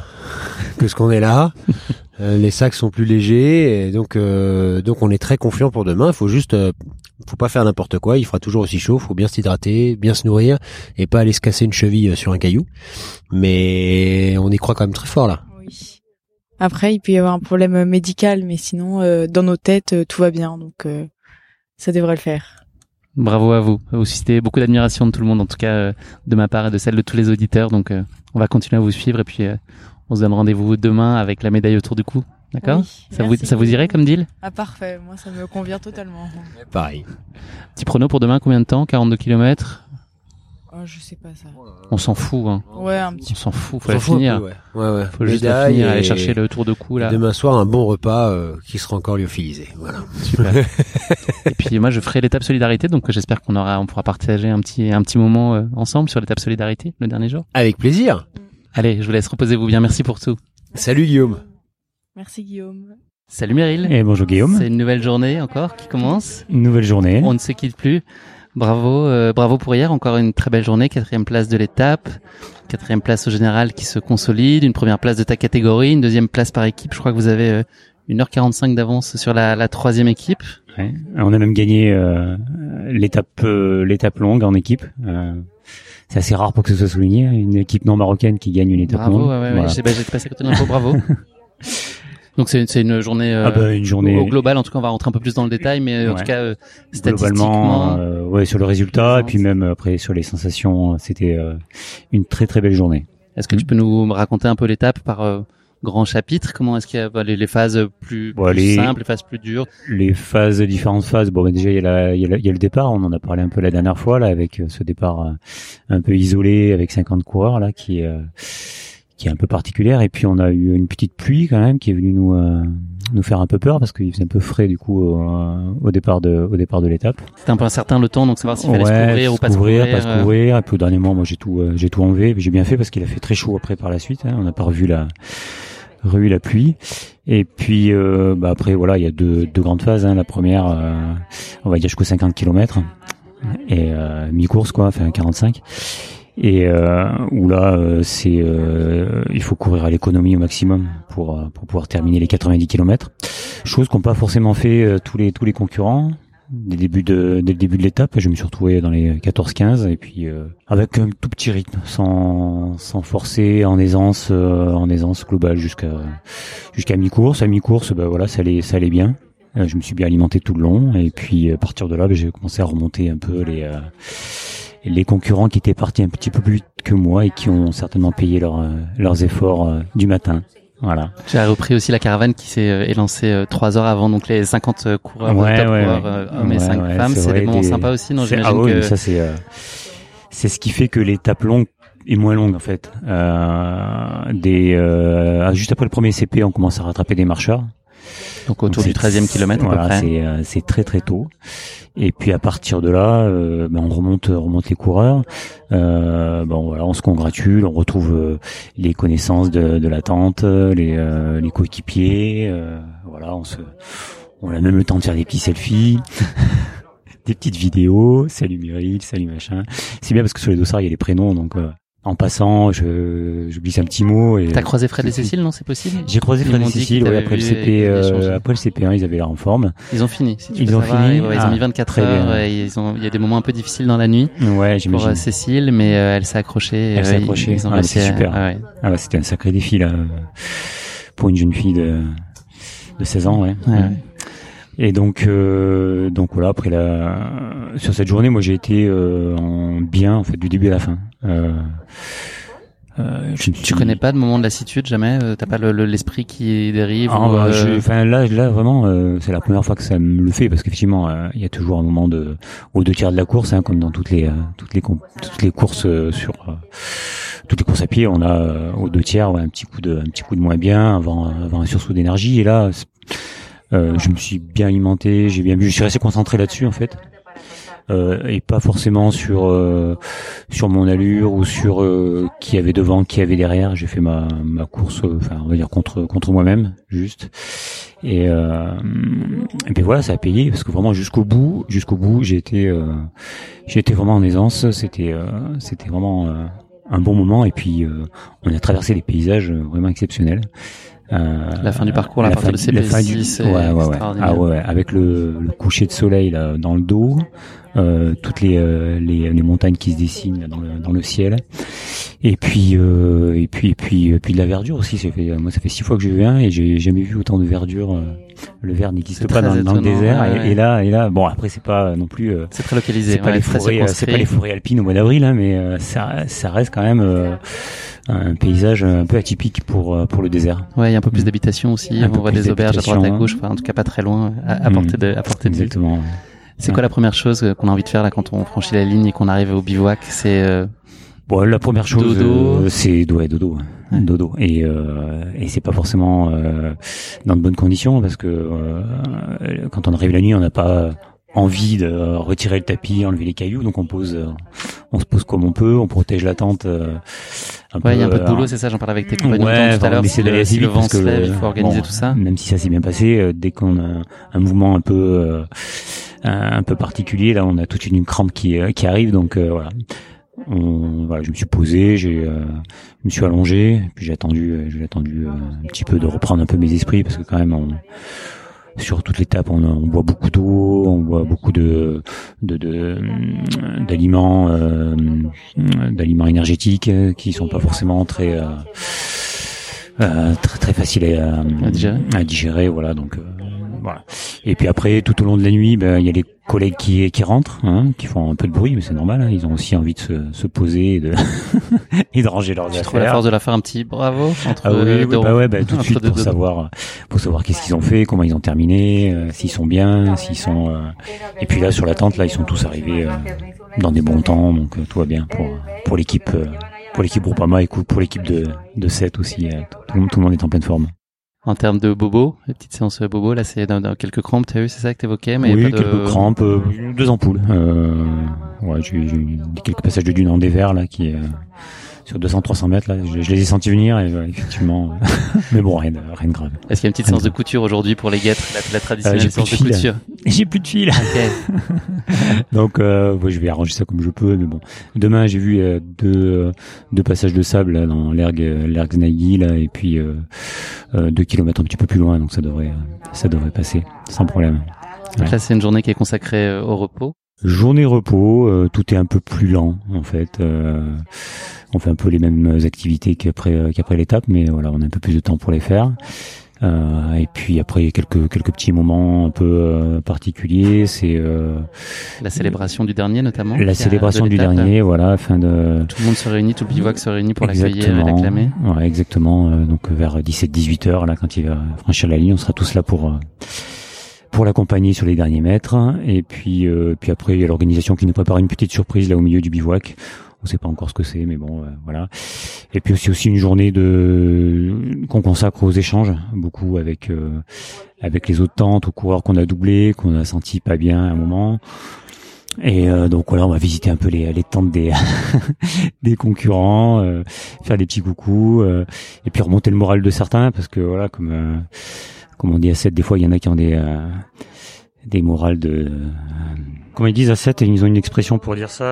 que ce qu'on est là. Euh, les sacs sont plus légers, et donc euh, donc on est très confiant pour demain. Il faut juste, euh, faut pas faire n'importe quoi. Il fera toujours aussi chaud. Faut bien s'hydrater, bien se nourrir, et pas aller se casser une cheville sur un caillou. Mais on y croit quand même très fort là. Oui. Après, il peut y avoir un problème médical, mais sinon, dans nos têtes, tout va bien, donc ça devrait le faire. Bravo à vous. Vous suscitez beaucoup d'admiration de tout le monde, en tout cas de ma part et de celle de tous les auditeurs. Donc, on va continuer à vous suivre et puis on se donne rendez-vous demain avec la médaille autour du cou. D'accord Ça vous ça vous irait comme deal? Ah parfait, moi ça me convient totalement. Pareil. Petit prono pour demain, combien de temps? 42 km Oh, je sais pas ça. On s'en fout. Hein. Ouais, un petit. On s'en fout. Faut la finir. Peu, ouais. ouais, ouais. Faut juste la finir, aller chercher le tour de cou là. Demain soir, un bon repas euh, qui sera encore lyophilisé. Voilà. Super. et puis moi, je ferai l'étape solidarité, donc j'espère qu'on aura, on pourra partager un petit, un petit moment euh, ensemble sur l'étape solidarité le dernier jour. Avec plaisir. Allez, je vous laisse reposer-vous bien. Merci pour tout. Salut Guillaume. Merci Guillaume. Salut Meryl. Et bonjour Guillaume. C'est une nouvelle journée encore qui commence. Une nouvelle journée. On ne se quitte plus. Bravo, euh, bravo pour hier. Encore une très belle journée. Quatrième place de l'étape. Quatrième place au général qui se consolide. Une première place de ta catégorie. Une deuxième place par équipe. Je crois que vous avez euh, 1h45 d'avance sur la, la, troisième équipe. Ouais. On a même gagné euh, l'étape euh, l'étape longue en équipe. Euh, c'est assez rare pour que ce soit souligné. Une équipe non marocaine qui gagne une étape bravo, longue. Ouais, ouais, voilà. J'ai bah, passé à côté l'info. Bravo. Donc c'est une journée, euh, ah bah, une journée au global. En tout cas, on va rentrer un peu plus dans le détail, mais en tout cas euh, statistiquement, euh, ouais, sur le résultat et puis même après sur les sensations, c'était euh, une très très belle journée. Est-ce que mmh. tu peux nous raconter un peu l'étape par grand chapitre? Comment est-ce qu'il y a bah, les, les, phases plus, bon, plus les, simples, les phases plus dures? Les phases, différentes phases. Bon, bah, déjà il y, a la, il, y a la, il y a le départ. On en a parlé un peu la dernière fois là, avec ce départ un peu isolé avec 50 coureurs là, qui qui est un peu particulière. Et puis on a eu une petite pluie quand même qui est venue nous euh, nous faire un peu peur parce qu'il faisait un peu frais du coup au, au départ de au départ de l'étape. C'était un peu incertain le temps, donc savoir s'il fallait ouais, se couvrir ou pas se couvrir. Pas se couvrir. Et puis au dernier moment, moi j'ai tout euh, j'ai tout enlevé. J'ai bien fait parce qu'il a fait très chaud après par la suite. Hein. On n'a pas revu la revu la pluie. Et puis euh, bah après voilà, il y a deux, deux grandes phases. Hein. La première, euh, on va dire jusqu'aux 50 km et euh, mi-course quoi, enfin 45 et euh, où là euh, c'est euh, il faut courir à l'économie au maximum pour pour pouvoir terminer les 90 km chose qu'ont pas forcément fait tous les tous les concurrents dès le début de dès le début de l'étape. Je me suis retrouvé dans les 14 15 et puis avec un tout petit rythme sans sans forcer en aisance en aisance globale jusqu'à jusqu'à mi-course. À mi-course bah voilà ça allait ça allait bien. Je me suis bien alimenté tout le long et puis à partir de là bah, j'ai commencé à remonter un peu les les concurrents qui étaient partis un petit peu plus vite que moi et qui ont certainement payé leur, leurs efforts du matin. Voilà. J'ai repris aussi la caravane qui s'est élancée trois heures avant, donc les 50 coureurs, ouais, top ouais, coureurs, ouais. hommes et 5 ouais, femmes, c'est des moments des... sympas aussi, non J'imagine ah, oui, que ça c'est euh, c'est ce qui fait que l'étape longue est moins longue en fait. Euh, des euh, juste après le premier CP, on commence à rattraper des marcheurs. Donc autour donc du 13e kilomètre voilà. C'est euh, c'est très très tôt. Et puis à partir de là, euh, ben on remonte, on remonte les coureurs. Euh, bon voilà, on se congratule, on retrouve euh, les connaissances de, de l'attente, les, euh, les coéquipiers. euh, voilà, on se, on a même le temps de faire des petits selfies. des petites vidéos, salut Muriel, salut machin. C'est bien parce que sur les dossards il y a les prénoms, donc euh, en passant, je, je glisse un petit mot. Et T'as croisé Fred et Cécile, non C'est possible? J'ai croisé Fred et Cécile. Ouais, après le CP, euh, après le CP1, ils avaient l'air en forme. Ils ont fini. Si tu Ils veux ont savoir, fini Ils, ouais, ils Ah, ont mis 24 très heures. Et ils ont, il y a des moments un peu difficiles dans la nuit Ouais, pour j'imagine. euh, Cécile, mais euh, elle s'est accrochée. Elle s'est euh, accrochée. Ils ont Ah, c'est super. ah ouais. Ah bah, c'était un sacré défi là pour une jeune fille de de 16 ans. Ouais, ouais. Et donc euh, donc voilà après la sur cette journée, moi j'ai été euh, en bien en fait du début à la fin. Euh, euh, je Tu suis- connais pas de moment de lassitude jamais Euh, T'as pas le- le- l'esprit qui dérive Ah, ou, bah, euh, je- là, là vraiment, euh, c'est la première fois que ça me le fait parce qu'effectivement, il y a toujours un moment de aux deux tiers de la course, hein, comme dans toutes les toutes les toutes les courses sur toutes les courses à pied, on a euh, aux deux tiers ouais, un petit coup de un petit coup de moins bien avant avant un sursaut d'énergie. Et là, je me suis bien alimenté, j'ai bien bu, je suis resté concentré là-dessus en fait. euh, et pas forcément sur euh, sur mon allure ou sur euh, qui avait devant, qui avait derrière. J'ai fait ma ma course, enfin on va dire contre contre moi-même juste. Et, euh, et puis voilà, ça a payé parce que vraiment jusqu'au bout, jusqu'au bout, j'ai été j'ai été vraiment en aisance. C'était c'était vraiment un bon moment et puis on a traversé des paysages vraiment exceptionnels. La fin du parcours, la, la partie de CP6, ouais, ouais, ouais. Ah ouais, avec le, le, coucher de soleil là dans le dos, euh, toutes les, euh, les, les montagnes qui se dessinent là, dans le dans le ciel, et puis euh, et puis et puis et puis de la verdure aussi. Ça fait, moi, ça fait six fois que je viens et j'ai jamais vu autant de verdure. Euh, le vert n'existe pas dans, dans, le désert, et, et, là et là, bon après c'est pas non plus. c'est très localisé. C'est pas les forêts, c'est pas les forêts alpines au mois d'avril, hein, mais ça ça reste quand même un paysage un peu atypique pour euh, pour le désert. Ouais, il y a un peu plus d'habitation aussi. on voit des auberges à droite à gauche, enfin, en tout cas pas très loin, à, à mm. portée de à portée de Exactement. C'est quoi la première chose qu'on a envie de faire là quand on franchit la ligne et qu'on arrive au bivouac? C'est euh... bon, la première chose, euh, c'est ouais, dodo. Dodo et euh, et c'est pas forcément euh, dans de bonnes conditions parce que euh, quand on arrive la nuit on n'a pas envie de retirer le tapis, enlever les cailloux, donc on pose, on se pose comme on peut, on protège la tente ouais, il y a un peu de boulot, c'est ça, j'en parlais avec tes compagnons ouais, tout à l'heure. Si, le, si le vent se lève, il faut organiser tout ça. Même si ça s'est bien passé, euh, dès qu'on a un mouvement un peu euh, un peu particulier, là, on a toute une crampe qui euh, qui arrive, donc voilà. On, voilà, je me suis posé, j'ai, euh, je me suis allongé, puis j'ai attendu, j'ai attendu un petit peu de reprendre un peu mes esprits parce que quand même on, sur toute l'étape, on, on boit beaucoup d'eau, on boit beaucoup de d'aliments euh, d'aliments énergétiques euh, qui sont pas forcément très euh, euh très, très faciles à, à, digérer. voilà donc voilà. Et puis après, tout au long de la nuit, ben, il y a les collègues qui, qui rentrent, hein, qui font un peu de bruit, mais c'est normal. Hein, ils ont aussi envie de se, se poser et de, et de ranger leurs tu affaires. La force de la faire un petit bravo entre ah oui, oui bah ouais, bah, tout de suite pour savoir, pour savoir qu'est-ce qu'ils ont fait, comment ils ont terminé, euh, s'ils sont bien, s'ils sont. Euh, Et puis là, sur la tente, là, ils sont tous arrivés euh, dans des bons temps, donc tout va bien pour pour l'équipe. pour l'équipe Groupama et pour l'équipe de, de 7 aussi, tout, tout le monde est en pleine forme. En termes de bobo, les petites séances bobo, là c'est dans, dans, quelques crampes, tu as vu, c'est ça que tu évoquais mais Oui, quelques crampes, euh, deux ampoules. Euh, ouais, j'ai eu quelques passages de dune en dévers là qui, euh, sur 200-300 mètres là. Je, les ai sentis venir et effectivement. mais bon, rien, rien de grave. Est-ce qu'il y a une petite séance de couture aujourd'hui pour les guêtres, la, la traditionnelle euh, séance de, couture J'ai plus de fil. Donc euh, je vais arranger ça comme je peux. Mais bon, demain j'ai vu euh, deux, deux passages de sable là, dans l'ergue l'ergue Znagi là et puis euh, deux kilomètres un petit peu plus loin. Donc ça devrait ça devrait passer sans problème. Donc là c'est une journée qui est consacrée au repos. Journée repos, tout est un peu plus lent en fait on fait un peu les mêmes activités qu'après euh, qu'après l'étape, mais voilà, on a un peu plus de temps pour les faire. Euh, et puis après quelques quelques petits moments un peu euh, particuliers, c'est euh, la célébration du dernier notamment. La célébration du dernier, voilà, fin de. Tout le monde se réunit, tout le bivouac se réunit pour l'accueillir et l'acclamer. Ouais, exactement. donc vers 17-18 heures là, quand il va franchir la ligne, on sera tous là pour pour l'accompagner sur les derniers mètres. Et puis puis après il y a l'organisation qui nous prépare une petite surprise là au milieu du bivouac on sait pas encore ce que c'est, mais bon, euh, voilà. Et puis c'est aussi une journée de qu'on consacre aux échanges, beaucoup avec euh, avec les autres tentes, aux coureurs qu'on a doublés, qu'on a senti pas bien à un moment. Et euh, donc voilà, on va visiter un peu les, les tentes des des concurrents, faire des petits coucous, et puis remonter le moral de certains, parce que voilà, comme comme on dit à 7, des fois il y en a qui ont des des morales de comment ils disent à 7, ils ont une expression pour dire ça.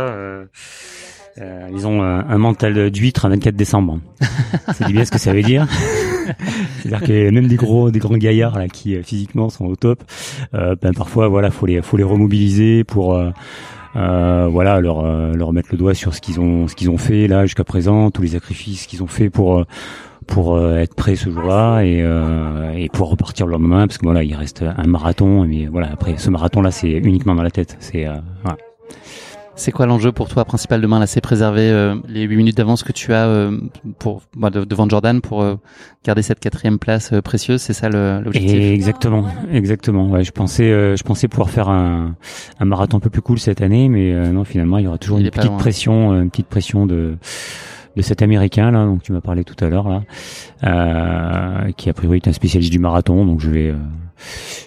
Euh, ils ont un, mental d'huître à 24 décembre. ça dit bien ce que ça veut dire. C'est-à-dire que même des gros, des grands gaillards là qui euh, physiquement sont au top, euh, ben parfois voilà, faut les, faut les remobiliser pour euh, euh voilà leur leur mettre le doigt sur ce qu'ils ont, ce qu'ils ont fait là jusqu'à présent, tous les sacrifices qu'ils ont fait pour pour être prêts ce jour-là et, et pour repartir le lendemain parce que voilà il reste un marathon mais voilà après ce marathon là c'est uniquement dans la tête c'est voilà. C'est quoi l'enjeu pour toi principal demain là C'est préserver euh, les 8 minutes d'avance que tu as euh, pour bah, devant Jordan pour euh, garder cette quatrième place précieuse? C'est ça l'objectif? Exactement, exactement. Ouais, je pensais, je pensais pouvoir faire un, un, marathon un peu plus cool cette année, mais non, finalement, il y aura toujours une petite pression, une petite pression de de cet américain là, donc tu m'as parlé tout à l'heure là, euh, qui a priori est un spécialiste du marathon, donc je vais euh,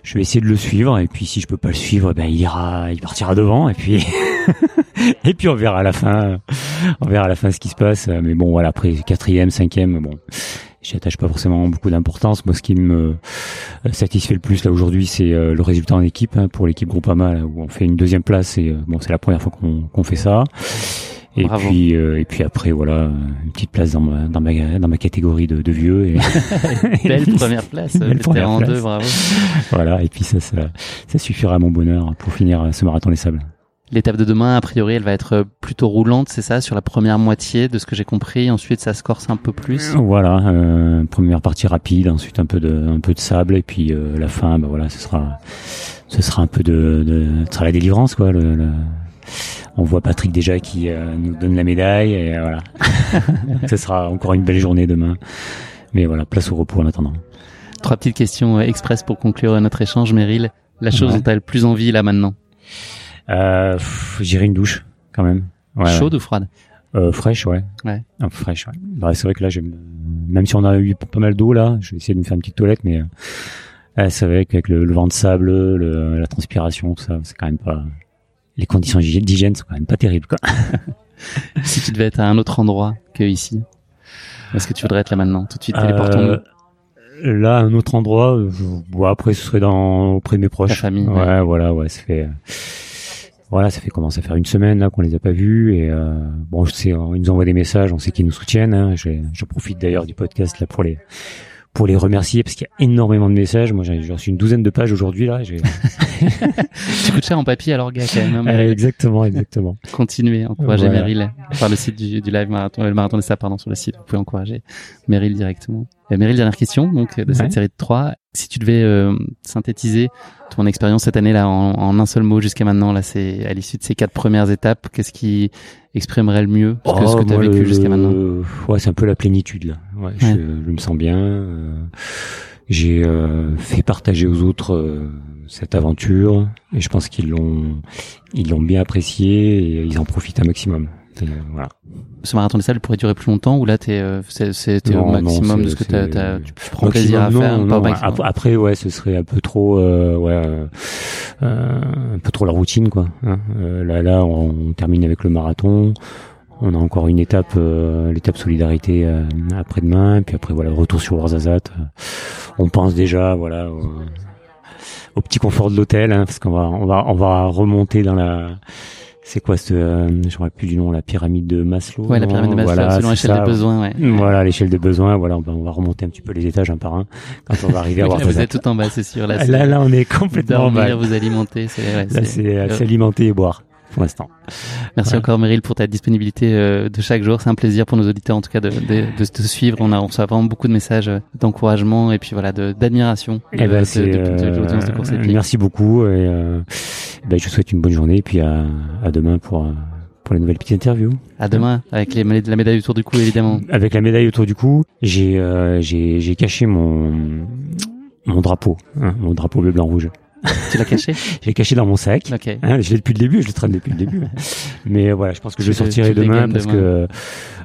je vais essayer de le suivre et puis si je peux pas le suivre, ben il ira, il partira devant et puis et puis on verra à la fin, on verra à la fin ce qui se passe. Mais bon voilà après quatrième, cinquième, bon j'y attache pas forcément beaucoup d'importance. Moi, ce qui me satisfait le plus là aujourd'hui, c'est le résultat en équipe hein, pour l'équipe Groupama là, où on fait une deuxième place et bon, c'est la première fois qu'on qu'on fait ça. Et puis euh, et puis après voilà une petite place dans ma dans ma dans ma catégorie de, de vieux et belle première place belle première en deux bravo voilà et puis ça, ça ça suffira à mon bonheur pour finir ce marathon des sables L'étape de demain, a priori, elle va être plutôt roulante, c'est ça, sur la première moitié, de ce que j'ai compris. Ensuite, ça se corse un peu plus. Voilà, euh, première partie rapide, ensuite un peu de, un peu de sable, et puis euh, la fin, bah voilà, ce sera, ce sera un peu de, de ce sera la délivrance, quoi. Le, le, on voit Patrick déjà qui euh, nous donne la médaille et voilà. Ce sera encore une belle journée demain. Mais voilà, place au repos en attendant. Trois petites questions express pour conclure notre échange, Meryl. La chose ouais. dont tu as le plus envie là maintenant euh, J'irai une douche quand même. Ouais, Chaude ou froide euh, Fraîche, ouais. Ouais. Peu fraîche, ouais. Bah, c'est vrai que là, même si on a eu pas mal d'eau là, je vais essayer de me faire une petite toilette, mais euh, c'est vrai qu'avec le, le, vent de sable, le, la transpiration, tout ça, c'est quand même pas les conditions d'hygiène sont quand même pas terribles. Quoi. si tu devais être à un autre endroit que ici, est-ce que tu voudrais être là maintenant? Tout de suite, téléportons-nous. Euh, là, un autre endroit, je, bon, après ce serait dans auprès de mes proches. Ta famille. Ouais, ouais, voilà, ouais, ça fait. Voilà, ça fait commence à faire une semaine là qu'on les a pas vus et euh, bon, je sais, ils nous envoient des messages, on sait qu'ils nous soutiennent. Hein, je, je profite d'ailleurs du podcast là pour les pour les remercier parce qu'il y a énormément de messages. Moi, j'ai reçu une douzaine de pages aujourd'hui là. tu coûtes cher en papier alors, gars, quand même. Hein, exactement, exactement. Continuez, encouragez voilà. Meryl par le site du, du live marathon, le marathon de ça, pardon, sur le site. Vous pouvez encourager Meryl directement. Meryl, dernière question, donc de cette Ouais. série de trois. Si tu devais euh, synthétiser ton expérience cette année là en, en un seul mot jusqu'à maintenant, là, c'est à l'issue de ces quatre premières étapes, qu'est-ce qui exprimerait le mieux ce que, ce que tu as Oh, vécu le- jusqu'à maintenant? Ouais, c'est un peu la plénitude là. Ouais, Je, Ouais. je me sens bien. euh, j'ai euh, fait partager aux autres euh, cette aventure et je pense qu'ils l'ont ils l'ont bien apprécié et ils en profitent un maximum. Et, euh, voilà. Ce marathon des sables pourrait durer plus longtemps ou là t'es euh, c'est au non, maximum de ce que c'est- t'as, t'as- tu prends Maximum, plaisir à non, faire, non, pas Après, ouais, ce serait un peu trop, euh, ouais, euh, un peu trop la routine, quoi. hein. Euh, là, là, on, on termine avec le marathon. On a encore une étape, euh, l'étape solidarité euh, après-demain, puis après voilà, retour sur Ouarzazate. On pense déjà, voilà, au, au petit confort de l'hôtel, hein, parce qu'on va, on va, on va remonter dans la. C'est quoi ce, euh, rappelle plus du nom, la pyramide de Maslow. Ouais, la pyramide de Maslow, Voilà, selon l'échelle des besoins, ouais. Voilà, l'échelle des besoins, voilà, on va, on va remonter un petit peu les étages un par un quand on va arriver à Là, vous êtes tout en bas, c'est sûr. Là, Là, là, on est complètement en bas. dormir, vous alimenter, c'est ouais, Là, c'est- euh, s'alimenter et boire pour l'instant. Merci Ouais. encore Meryl pour ta disponibilité euh, de chaque jour. C'est un plaisir pour nos auditeurs en tout cas de, de, de te suivre. On a on reçoit vraiment beaucoup de messages euh, d'encouragement et puis voilà de d'admiration Eh de, ben, de- c'est, de- de- de l'audience de course euh, épique. merci beaucoup et euh, ben, je vous souhaite une bonne journée et puis à, à demain pour euh, pour les nouvelles petites interviews. À demain avec les la médaille autour du cou évidemment. Avec la médaille autour du cou, j'ai euh, j'ai j'ai caché mon mon drapeau, hein, mon drapeau bleu blanc rouge. Tu l'as caché Je l'ai caché dans mon sac. Ok. Hein, je l'ai depuis le début, je le traîne depuis le début. Mais euh, voilà, je pense que je le sortirai demain parce demain. que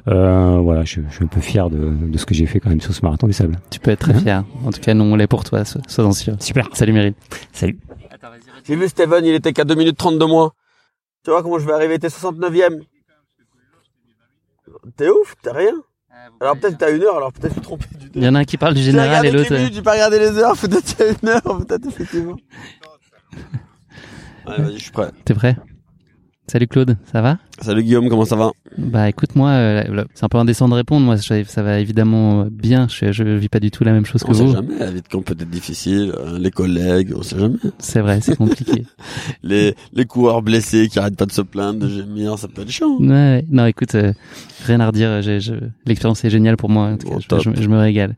euh, voilà, je, je suis un peu fier de, de ce que j'ai fait quand même sur ce marathon des sables. Tu peux être très Hein fier. En tout cas nous on l'est pour toi. so- Sois-en sûr. Super. Salut Meryl. Salut. J'ai vu Steven, il était qu'à 2 minutes 30 de moi. Tu vois comment je vais arriver T'es 69ème. T'es ouf, t'as rien. Alors peut-être que t'as une heure, alors peut-être suis trompé du Il y en a un qui parle du général et l'autre. J'ai pas regardé les heures, peut-être qu'il y a une heure, peut-être effectivement. Allez, vas-y, je suis prêt. T'es prêt? Salut Claude, ça va? Salut Guillaume, comment ça va? Bah écoute moi, euh, c'est un peu indécent de répondre. Moi je- ça va évidemment bien. Je, je vis pas du tout la même chose que On sait vous. jamais, la vie de camp peut être difficile, euh, les collègues, on sait jamais. C'est vrai, c'est compliqué. Les, les coureurs blessés qui arrêtent pas de se plaindre, de gémir, ça peut être chiant. Ouais, non, écoute, euh, rien à redire. L'expérience est géniale pour moi. En tout cas, je- me régale.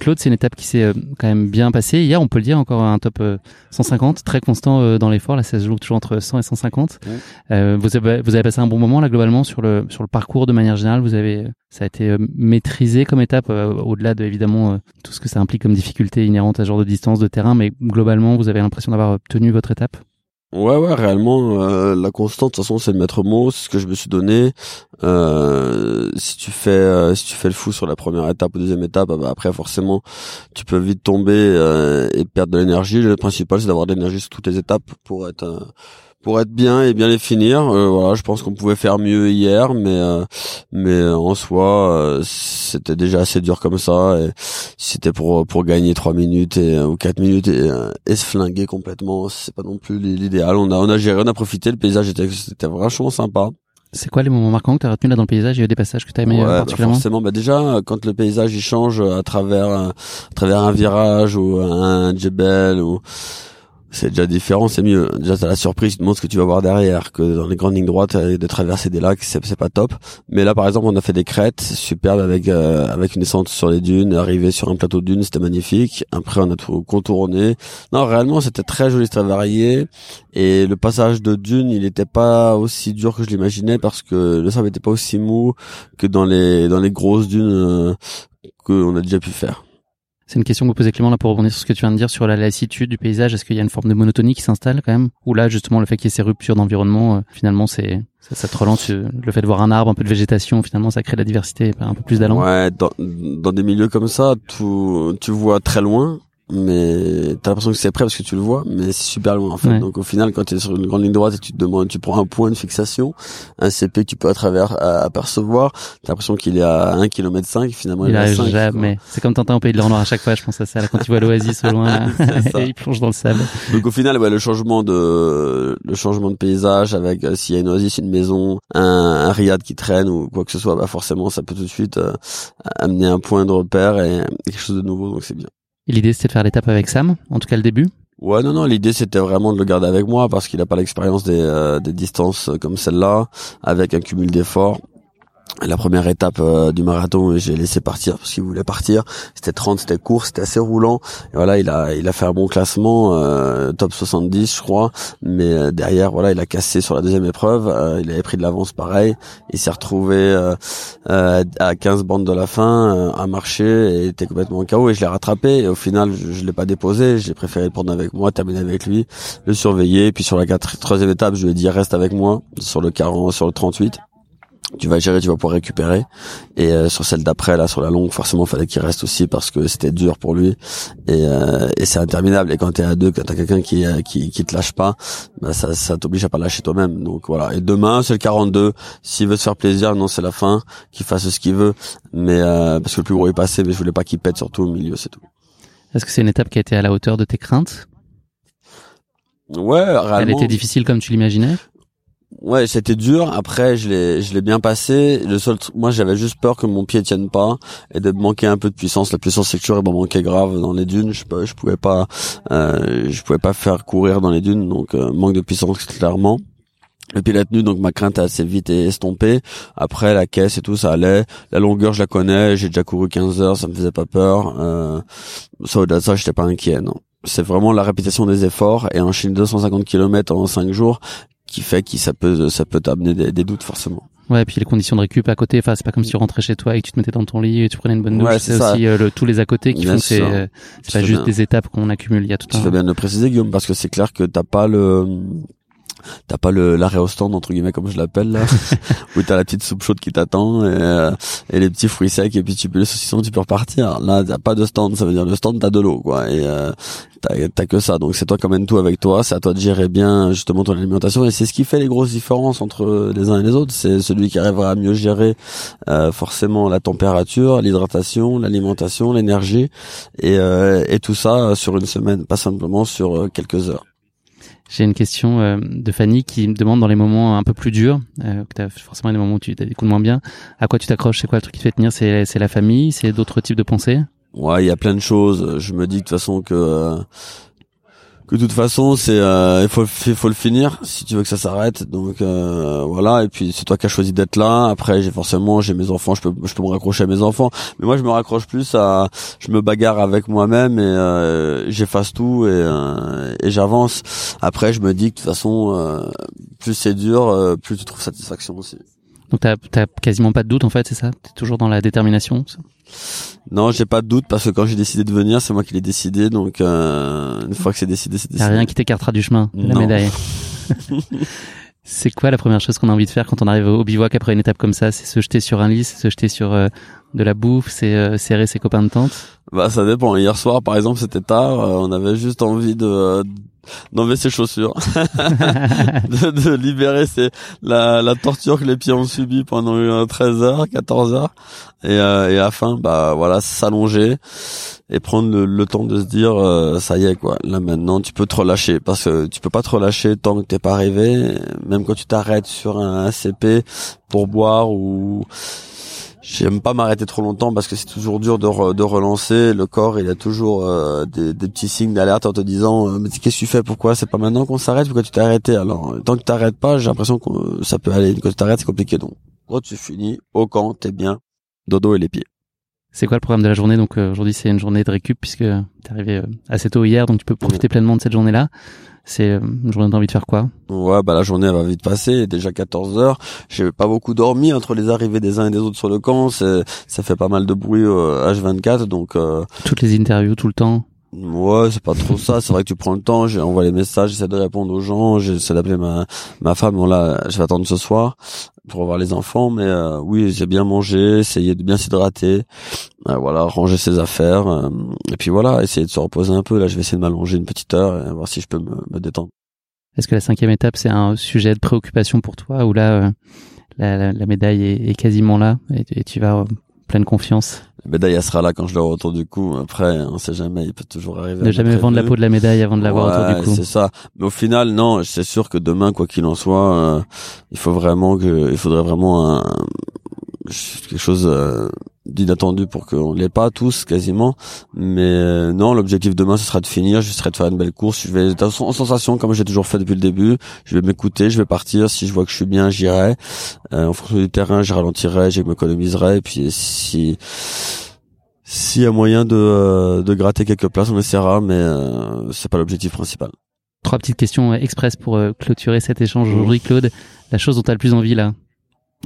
Claude, c'est une étape qui s'est euh, quand même bien passée. Hier, on peut le dire, encore un top euh, 150, très constant dans l'effort. Là, ça se joue toujours entre 100 et 150. Ouais. Euh, vous avez vous avez passé un bon moment là globalement sur le sur le parcours de manière générale. Vous avez ça a été euh, maîtrisé comme étape euh, au-delà de évidemment euh, tout ce que ça implique comme difficulté inhérente à ce genre de distance de terrain, mais globalement, vous avez l'impression d'avoir tenu votre étape? Ouais, ouais, réellement, euh, la constante, de toute façon, c'est le maître mot, c'est ce que je me suis donné. Euh, si tu fais, euh, si tu fais le fou sur la première étape ou deuxième étape, bah, après, forcément, tu peux vite tomber euh, et perdre de l'énergie. Le principal, c'est d'avoir de l'énergie sur toutes les étapes pour être pour être bien et bien les finir. Euh, voilà, je pense qu'on pouvait faire mieux hier, mais euh, mais en soi, euh, c'était déjà assez dur comme ça. Et c'était pour pour gagner trois minutes et ou quatre minutes et, et se flinguer complètement, c'est pas non plus l'idéal. On a on a géré, on a profité. Le paysage était c'était vachement sympa. C'est quoi les moments marquants que tu as retenu là dans le paysage Il y a eu des passages que tu as aimé ouais, bah, particulièrement? Forcément, bah déjà quand le paysage il change à travers à travers un virage ou un djebel ou c'est déjà différent, c'est mieux. Déjà, t'as la surprise, tu te montres ce que tu vas voir derrière, que dans les grandes lignes droites, de traverser des lacs, c'est, c'est pas top. Mais là, par exemple, on a fait des crêtes superbes avec euh, avec une descente sur les dunes, arrivé sur un plateau de dunes, c'était magnifique. Après, on a tout contourné. Non, réellement, c'était très joli, très varié. Et le passage de dunes, il n'était pas aussi dur que je l'imaginais parce que le sable n'était pas aussi mou que dans les dans les grosses dunes euh, qu'on a déjà pu faire. C'est une question que vous posez Clément là pour rebondir sur ce que tu viens de dire sur la lassitude du paysage. Est-ce qu'il y a une forme de monotonie qui s'installe quand même? Ou là justement le fait qu'il y ait ces ruptures d'environnement, euh, finalement c'est ça, te relance euh, le fait de voir un arbre, un peu de végétation, finalement ça crée de la diversité, un peu plus d'allant? Ouais, dans, dans des milieux comme ça, tout, tu vois très loin mais t'as l'impression que c'est prêt parce que tu le vois, mais c'est super loin en fait. Donc au final, quand tu es sur une grande ligne droite et tu te demandes, tu prends un point de fixation, un CP que tu peux à travers apercevoir, t'as l'impression qu'il est à 1 km 5 finalement il, il arrive jamais. C'est comme Tintin au pays de l'Or à chaque fois, je pense à ça. Là, quand tu vois l'oasis au loin, et il plonge dans le sable. Donc au final, ouais, le changement de le changement de paysage avec euh, s'il y a une oasis, une maison, un, un riad qui traîne ou quoi que ce soit, bah forcément ça peut tout de suite euh, amener un point de repère et quelque chose de nouveau, donc c'est bien. Et l'idée c'était de faire l'étape avec Sam, en tout cas le début. Ouais, non, non, l'idée c'était vraiment de le garder avec moi parce qu'il n'a pas l'expérience des, euh, des distances comme celle-là, avec un cumul d'efforts la première étape euh, du marathon j'ai laissé partir parce qu'il voulait partir. C'était 30 c'était court c'était assez roulant. Voilà il a il a fait un bon classement euh, top 70 je crois. Mais euh, derrière voilà il a cassé sur la deuxième épreuve. Il avait pris de l'avance pareil. Il s'est retrouvé à 15 bandes de la fin à marcher et était complètement en chaos et je l'ai rattrapé. Et au final je, je l'ai pas déposé. J'ai préféré le prendre avec moi terminer avec lui le surveiller. Puis sur la troisième étape je lui ai dit reste avec moi sur le 40 sur le 38 tu vas gérer, tu vas pouvoir récupérer. Et euh, sur celle d'après, là, sur la longue, forcément, fallait qu'il reste aussi parce que c'était dur pour lui. Et, euh, et c'est interminable. Et quand t'es à deux, quand t'as quelqu'un qui, euh, qui qui te lâche pas, bah, ça, ça t'oblige à pas lâcher toi-même. Donc voilà. Et demain, c'est le 42. S'il veut se faire plaisir, non, c'est la fin. Qu'il fasse ce qu'il veut. Mais parce que le plus gros est passé, mais je voulais pas qu'il pète surtout au milieu, c'est tout. Est-ce que c'est une étape qui a été à la hauteur de tes craintes? Ouais, réellement. Elle était difficile comme tu l'imaginais? Ouais, c'était dur. Après, je l'ai, je l'ai bien passé. Le seul, moi, j'avais juste peur que mon pied tienne pas et de manquer un peu de puissance. La puissance sexuelle m'en manquait grave dans les dunes. Je, je pouvais pas, euh, je pouvais pas faire courir dans les dunes, donc euh, manque de puissance clairement. Et puis la tenue, donc ma crainte a assez vite estompée. Après la caisse et tout, ça allait. La longueur, je la connais. J'ai déjà couru 15 heures, ça me faisait pas peur. Euh, ça au-delà de ça, j'étais pas inquiet, non c'est vraiment la répétition des efforts et enchaîner 250 km en 5 jours qui fait que ça peut ça peut t'amener des, doutes forcément. Ouais, et puis les conditions de récup à côté, enfin c'est pas comme si tu rentrais chez toi et que tu te mettais dans ton lit et tu prenais une bonne douche, ouais, c'est aussi euh, le, tous les à côté qui font c'est euh, c'est pas juste des étapes qu'on accumule, il y a tout tu un fais bien de le préciser Guillaume parce que c'est clair que t'as pas le t'as pas le l'arrêt au stand entre guillemets comme je l'appelle là où t'as la petite soupe chaude qui t'attend et, euh, et, les petits fruits secs et puis tu peux le saucisson tu peux repartir. Là t'as pas de stand ça veut dire le stand t'as de l'eau quoi. Et euh, t'as que ça. Donc c'est toi qui emmènes tout avec toi. C'est à toi de gérer bien justement ton alimentation. Et c'est ce qui fait les grosses différences entre les uns et les autres. C'est celui qui arrivera à mieux gérer euh, forcément la température l'hydratation l'alimentation l'énergie et, euh, et tout ça sur une semaine. Pas simplement sur quelques heures j'ai une question euh, de Fanny qui me demande dans les moments un peu plus durs, euh, que as forcément des moments où tu as des coups de moins bien, à quoi tu t'accroches? C'est quoi le truc qui te fait tenir? C'est c'est la famille? C'est d'autres types de pensées? Ouais, il y a plein de choses. Je me dis de toute façon que euh, de toute façon c'est euh, il faut le finir si tu veux que ça s'arrête. Donc euh, voilà. Et puis c'est toi qui as choisi d'être là. Après j'ai forcément j'ai mes enfants je peux je peux me raccrocher à mes enfants. Mais moi je me raccroche plus à je me bagarre avec moi-même et euh, j'efface tout et, euh, et j'avance. Après je me dis que de toute façon plus c'est dur plus tu trouves satisfaction aussi Donc t'as t'as quasiment pas de doute en fait, c'est ça? T'es toujours dans la détermination Non, j'ai pas de doute parce que quand j'ai décidé de venir, c'est moi qui l'ai décidé. Donc une fois que c'est décidé, c'est décidé. Y'a rien qui t'écartera du chemin, la Non. médaille. c'est quoi la première chose qu'on a envie de faire quand on arrive au bivouac après une étape comme ça? C'est se jeter sur un lit, c'est se jeter sur euh, de la bouffe, c'est euh, serrer ses copains de tente? Bah ça dépend. Hier soir, par exemple, c'était tard. euh, on avait juste envie de euh, d'enlever ses chaussures, de, de libérer ses, la, la torture que les pieds ont subi pendant euh, 13 heures, 14 heures, et, euh, et à la fin, bah voilà, s'allonger et prendre le, le temps de se dire, euh, ça y est quoi. Là maintenant, tu peux te relâcher parce que tu peux pas te relâcher tant que t'es pas arrivé. Même quand tu t'arrêtes sur un ACP pour boire ou J'aime pas m'arrêter trop longtemps parce que c'est toujours dur de, re- de relancer. Le corps, il a toujours euh, des, des petits signes d'alerte en te disant euh, mais qu'est-ce que tu fais? Pourquoi? C'est pas maintenant qu'on s'arrête? Pourquoi tu t'es arrêté? Alors tant que t'arrêtes pas, j'ai l'impression que ça peut aller. Quand tu t'arrêtes, c'est compliqué. Donc quand tu finis au camp, t'es bien, dodo et les pieds. C'est quoi le programme de la journée? Donc euh, aujourd'hui c'est une journée de récup puisque t'es arrivé euh, assez tôt hier, donc tu peux profiter pleinement de cette journée-là. C'est euh, une journée d'envie de faire quoi? Ouais, bah la journée elle va vite passer. Déjà 14 heures. J'ai pas beaucoup dormi entre les arrivées des uns et des autres sur le camp. Ça fait pas mal de bruit euh, H24, donc. Euh, Toutes les interviews tout le temps. Ouais, c'est pas trop ça. C'est vrai que tu prends le temps. J'envoie les messages, j'essaie de répondre aux gens, j'essaie d'appeler ma ma femme. Bon là, je vais attendre ce soir pour voir les enfants. Mais euh, oui, j'ai bien mangé, essayer de bien s'hydrater, euh, voilà, ranger ses affaires, euh, et puis voilà, essayer de se reposer un peu. Là, je vais essayer de m'allonger une petite heure et voir si je peux me, détendre. Est-ce que la cinquième étape c'est un sujet de préoccupation pour toi ou là euh, la, médaille est, quasiment là et, et tu vas pleine confiance? Médaille, elle sera là quand je l'aurai autour du cou. Après, on sait jamais, il peut toujours arriver. Ne jamais vendre la peau de la médaille avant de l'avoir Ouais, autour du cou. C'est ça. Mais au final, non, c'est sûr que demain, quoi qu'il en soit, euh, il faut vraiment que, il faudrait vraiment un, quelque chose euh, d'inattendu pour qu'on l'ait pas tous quasiment. Mais euh, non, l'objectif demain, ce sera de finir. Je serai de faire une belle course. Je vais en en sensation comme j'ai toujours fait depuis le début. Je vais m'écouter, je vais partir. Si je vois que je suis bien, j'irai. Euh, en fonction du terrain, je ralentirai, je m'économiserai. Et puis si s'il y a moyen de, euh, de gratter quelques places, on essaiera, mais c'est pas l'objectif principal. Trois petites questions express pour clôturer cet échange aujourd'hui, Claude. La chose dont tu as le plus envie là?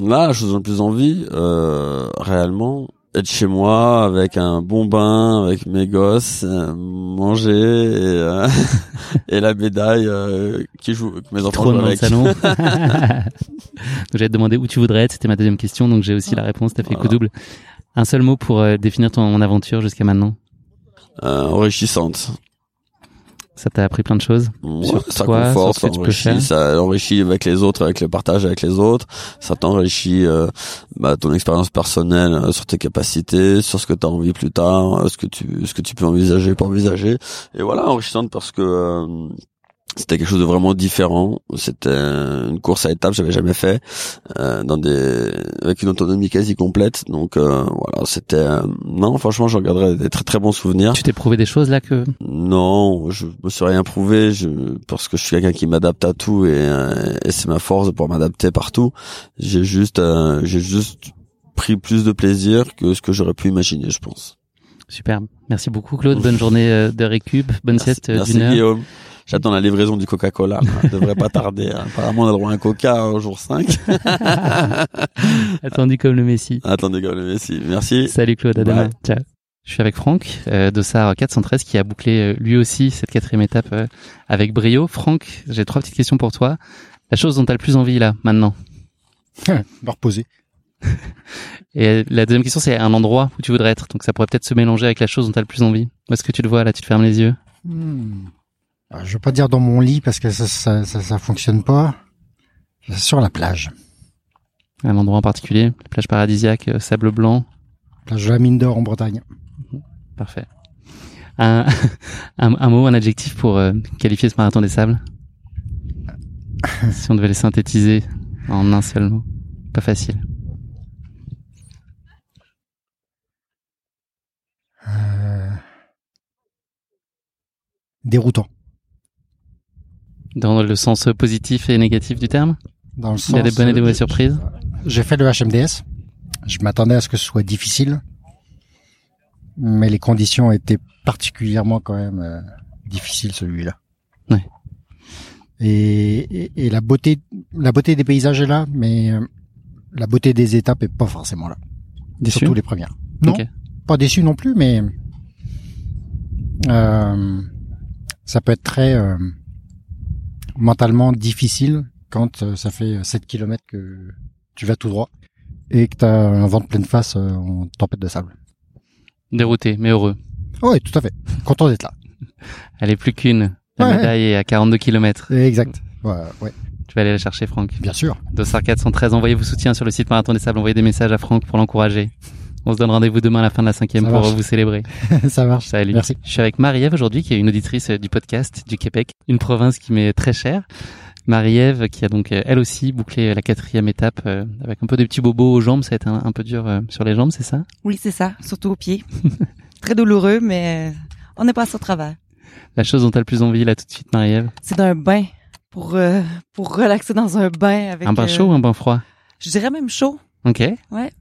Là, la chose dont j'ai plus envie, euh, réellement, être chez moi avec un bon bain, avec mes gosses, euh, manger et, euh, et la médaille euh, qui joue, que mes enfants Trône jouent dans le avec. salon. donc j'allais te demander où tu voudrais être, c'était ma deuxième question, donc j'ai aussi la réponse, t'as fait coup Voilà. double. Un seul mot pour euh, définir ton aventure jusqu'à maintenant? Euh, enrichissante. Ça t'a appris plein de choses. Ouais, Sur ça toi, conforte, sur ce ça que tu peux faire. enrichit, ça enrichit avec les autres, avec le partage avec les autres. Ça t'enrichit euh, bah, ton expérience personnelle euh, sur tes capacités, sur ce que tu as envie plus tard, euh, ce que tu ce que tu peux envisager, pas envisager. Et voilà, enrichissante parce que c'était quelque chose de vraiment différent. C'était une course à étapes, j'avais jamais fait, euh, dans des avec une autonomie quasi complète. Donc euh, voilà, c'était euh, non, franchement, je regarderai des très très bons souvenirs. Tu t'es prouvé des choses là que Non, je me suis rien prouvé, je, parce que je suis quelqu'un qui m'adapte à tout et, euh, et c'est ma force pouvoir m'adapter partout. J'ai juste, euh, j'ai juste pris plus de plaisir que ce que j'aurais pu imaginer, je pense. Superbe. Merci beaucoup Claude. Bonne journée de récup. Bonne sieste Merci d'une heure. Guillaume. J'attends la livraison du Coca-Cola. Ça devrait pas tarder. hein. Apparemment, on a droit à un Coca au jour 5. Attendu comme le Messi. Attendez, gars, le Messi. Merci. Salut Claude, à Bye. demain. Ciao. Je suis avec Franck euh, Dossard 413 qui a bouclé euh, lui aussi cette quatrième étape euh, avec brio. Franck, j'ai trois petites questions pour toi. La chose dont tu as le plus envie là, maintenant? me reposer. Et euh, la deuxième question, c'est un endroit où tu voudrais être. Donc ça pourrait peut-être se mélanger avec la chose dont tu as le plus envie. Où est-ce que tu le vois là? Tu te fermes les yeux? Hmm. Alors, je veux pas dire dans mon lit parce que ça, ça, ça, ça fonctionne pas. C'est Sur la plage. Un endroit en particulier Plage paradisiaque, euh, sable blanc. Plage de la mine d'or en Bretagne. Parfait. Un, un, un mot, un adjectif pour euh, qualifier ce marathon des sables? Si on devait les synthétiser en un seul mot. Pas facile. Euh, Déroutant. Dans le sens positif et négatif du terme Dans le Il y a des sens, bonnes et des euh, mauvaises surprises J'ai fait le HMDS. Je m'attendais à ce que ce soit difficile. Mais les conditions étaient particulièrement quand même euh, difficiles celui-là. Ouais. Et, et, et la beauté, la beauté des paysages est là, mais euh, la beauté des étapes est pas forcément là. Déçu Surtout les premières. Non, pas déçu non plus, mais euh, ça peut être très euh, mentalement difficile quand euh, ça fait 7 km que tu vas tout droit et que tu as un vent de pleine face euh, en tempête de sable. Dérouté, mais heureux. Oui, tout à fait. Content d'être là. Allez, plus qu'une. La Ouais. médaille est à 42 km. Exact. Ouais, ouais, Tu vas aller la chercher, Franck. bien sûr. Dossard 413, envoyez vos soutiens sur le site Marathon des Sables. Envoyez des messages à Franck pour l'encourager. On se donne rendez-vous demain à la fin de la cinquième Ça pour marche. vous célébrer. ça marche. Salut. Merci. Je suis avec Marie-Ève aujourd'hui, qui est une auditrice euh, du podcast du Québec, une province qui m'est très chère. Marie-Ève, qui a donc euh, elle aussi bouclé euh, la quatrième étape euh, avec un peu des petits bobos aux jambes. Ça a été un, un peu dur euh, sur les jambes, c'est ça? Oui, c'est ça, surtout aux pieds. Très douloureux, mais on est passé au travers. La chose dont tu as le plus envie là tout de suite, Marie-Ève? C'est d'un bain pour euh, pour relaxer dans un bain avec Un bain euh, chaud ou un bain froid? Je dirais même chaud. Ok. Ouais.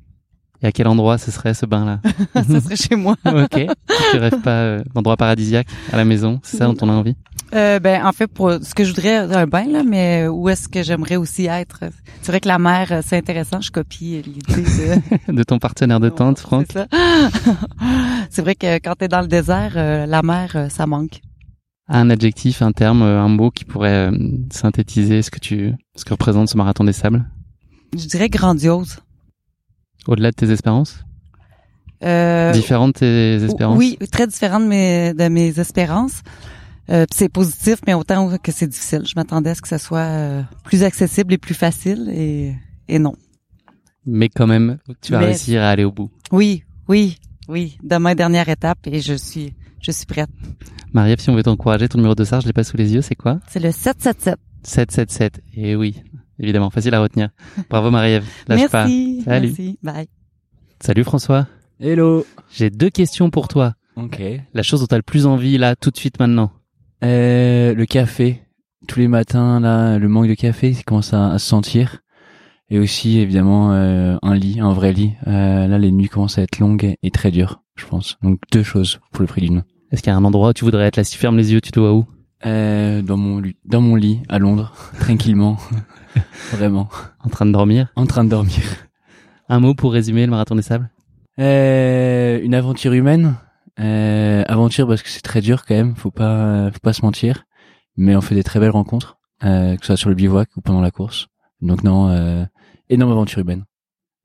Et à quel endroit ce serait ce bain-là ça serait chez moi. Ok. Tu rêves pas euh, d'endroit paradisiaque à la maison C'est ça dont on a envie Euh, ben en fait pour ce que je voudrais un bain là, mais où est-ce que j'aimerais aussi être? C'est vrai que la mer euh, c'est intéressant, je copie euh, l'idée de De ton partenaire de tente, Franck C'est vrai que quand t'es dans le désert, euh, la mer euh, ça manque. Un adjectif, un terme, euh, un mot qui pourrait euh, synthétiser ce que tu, ce que représente ce marathon des sables? Je dirais grandiose. Au-delà de tes espérances? Euh, Différentes de tes espérances? Oui, très différent de mes de mes espérances. Euh, c'est positif, mais autant que c'est difficile. Je m'attendais à ce que ça soit euh, plus accessible et plus facile, et et non. Mais quand même, tu vas Mais- réussir à aller au bout. Oui, oui, oui. Demain dernière étape et je suis je suis prête. Marie-Ève, si on veut t'encourager, ton numéro de SAR, je l'ai pas sous les yeux, c'est quoi? C'est le 777. 777. Et oui, évidemment, facile à retenir. Bravo Marie-Ève. Lâche pas. Merci. Salut. Merci. Bye. Salut François. Hello. J'ai deux questions pour toi. Ok. La chose dont tu as le plus envie là, tout de suite maintenant. Euh, le café. Tous les matins, là, le manque de café, il commence à, à se sentir. Et aussi, évidemment, euh, un lit, un vrai lit. Euh, là, les nuits commencent à être longues et très dures, je pense. Donc, deux choses pour le prix d'une. Est-ce qu'il y a un endroit où tu voudrais être là Si tu fermes les yeux, tu te vois où? Euh, dans mon dans mon lit, à Londres, tranquillement. Vraiment. En train de dormir En train de dormir. Un mot pour résumer le marathon des sables? Euh, une aventure humaine. Euh, aventure parce que c'est très dur quand même. Faut pas, faut pas se mentir. Mais on fait des très belles rencontres, euh, que ce soit sur le bivouac ou pendant la course. Donc non, euh, énorme aventure humaine.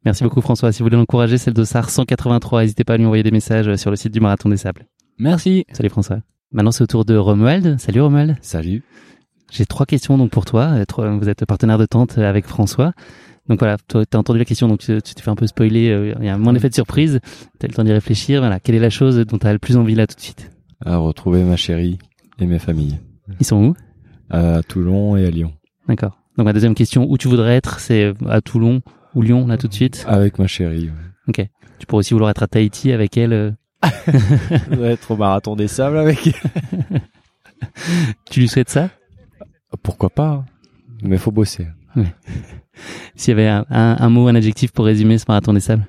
Merci beaucoup François. Si vous voulez l'encourager, c'est le dossard 183. N'hésitez pas à lui envoyer des messages sur le site du marathon des sables. Merci. Salut François. Maintenant c'est au tour de Romuald. Salut Romuald. Salut. J'ai trois questions donc pour toi. Euh, Vous êtes partenaire de tente euh, avec François. Donc voilà, toi t'as entendu la question, donc tu tu t'es fait un peu spoiler. euh, Il y a moins d'effet de surprise. T'as le temps d'y réfléchir. Voilà, quelle est la chose dont t'as le plus envie là tout de suite? À retrouver ma chérie et mes familles. Ils sont où? À Toulon et à Lyon. D'accord. Donc ma deuxième question, où tu voudrais être C'est à Toulon ou Lyon là tout de suite? Avec ma chérie. Ok. Tu pourrais aussi vouloir être à Tahiti avec elle. être au marathon des sables avec. Tu lui souhaites ça? Pourquoi pas. Mais faut bosser. S'il y avait un, un, un mot, un adjectif pour résumer ce marathon des sables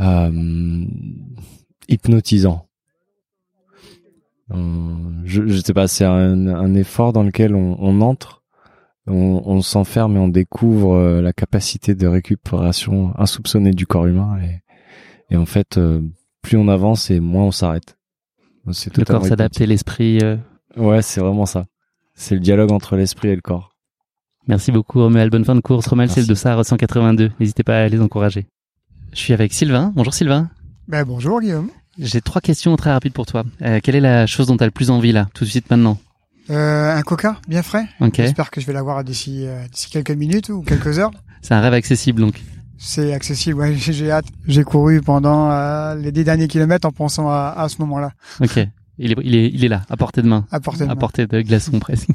Euh, hypnotisant. Euh, je, je sais pas, c'est un, un effort dans lequel on, on entre, on, on s'enferme et on découvre euh, la capacité de récupération insoupçonnée du corps humain. Et, et en fait, plus on avance et moins on s'arrête. Le corps s'adapte et l'esprit. euh, Ouais, c'est vraiment ça. C'est le dialogue entre l'esprit et le corps. Merci beaucoup Romuald. Bonne fin de course. Romuald, c'est le dossard 182. N'hésitez pas à les encourager. Je suis avec Sylvain. Bonjour Sylvain. Ben bonjour Guillaume. J'ai trois questions très rapides pour toi. Euh, quelle est la chose dont tu as le plus envie là, tout de suite maintenant Euh, un coca bien frais. Ok. J'espère que je vais l'avoir d'ici euh, d'ici quelques minutes ou quelques heures. C'est un rêve accessible donc. C'est accessible. Ouais, j'ai j'ai hâte. J'ai couru pendant euh, les dix derniers kilomètres en pensant à, à ce moment-là. Ok. Il est, il est, il est là, à portée de main. À portée de À main. portée de glaçon presque.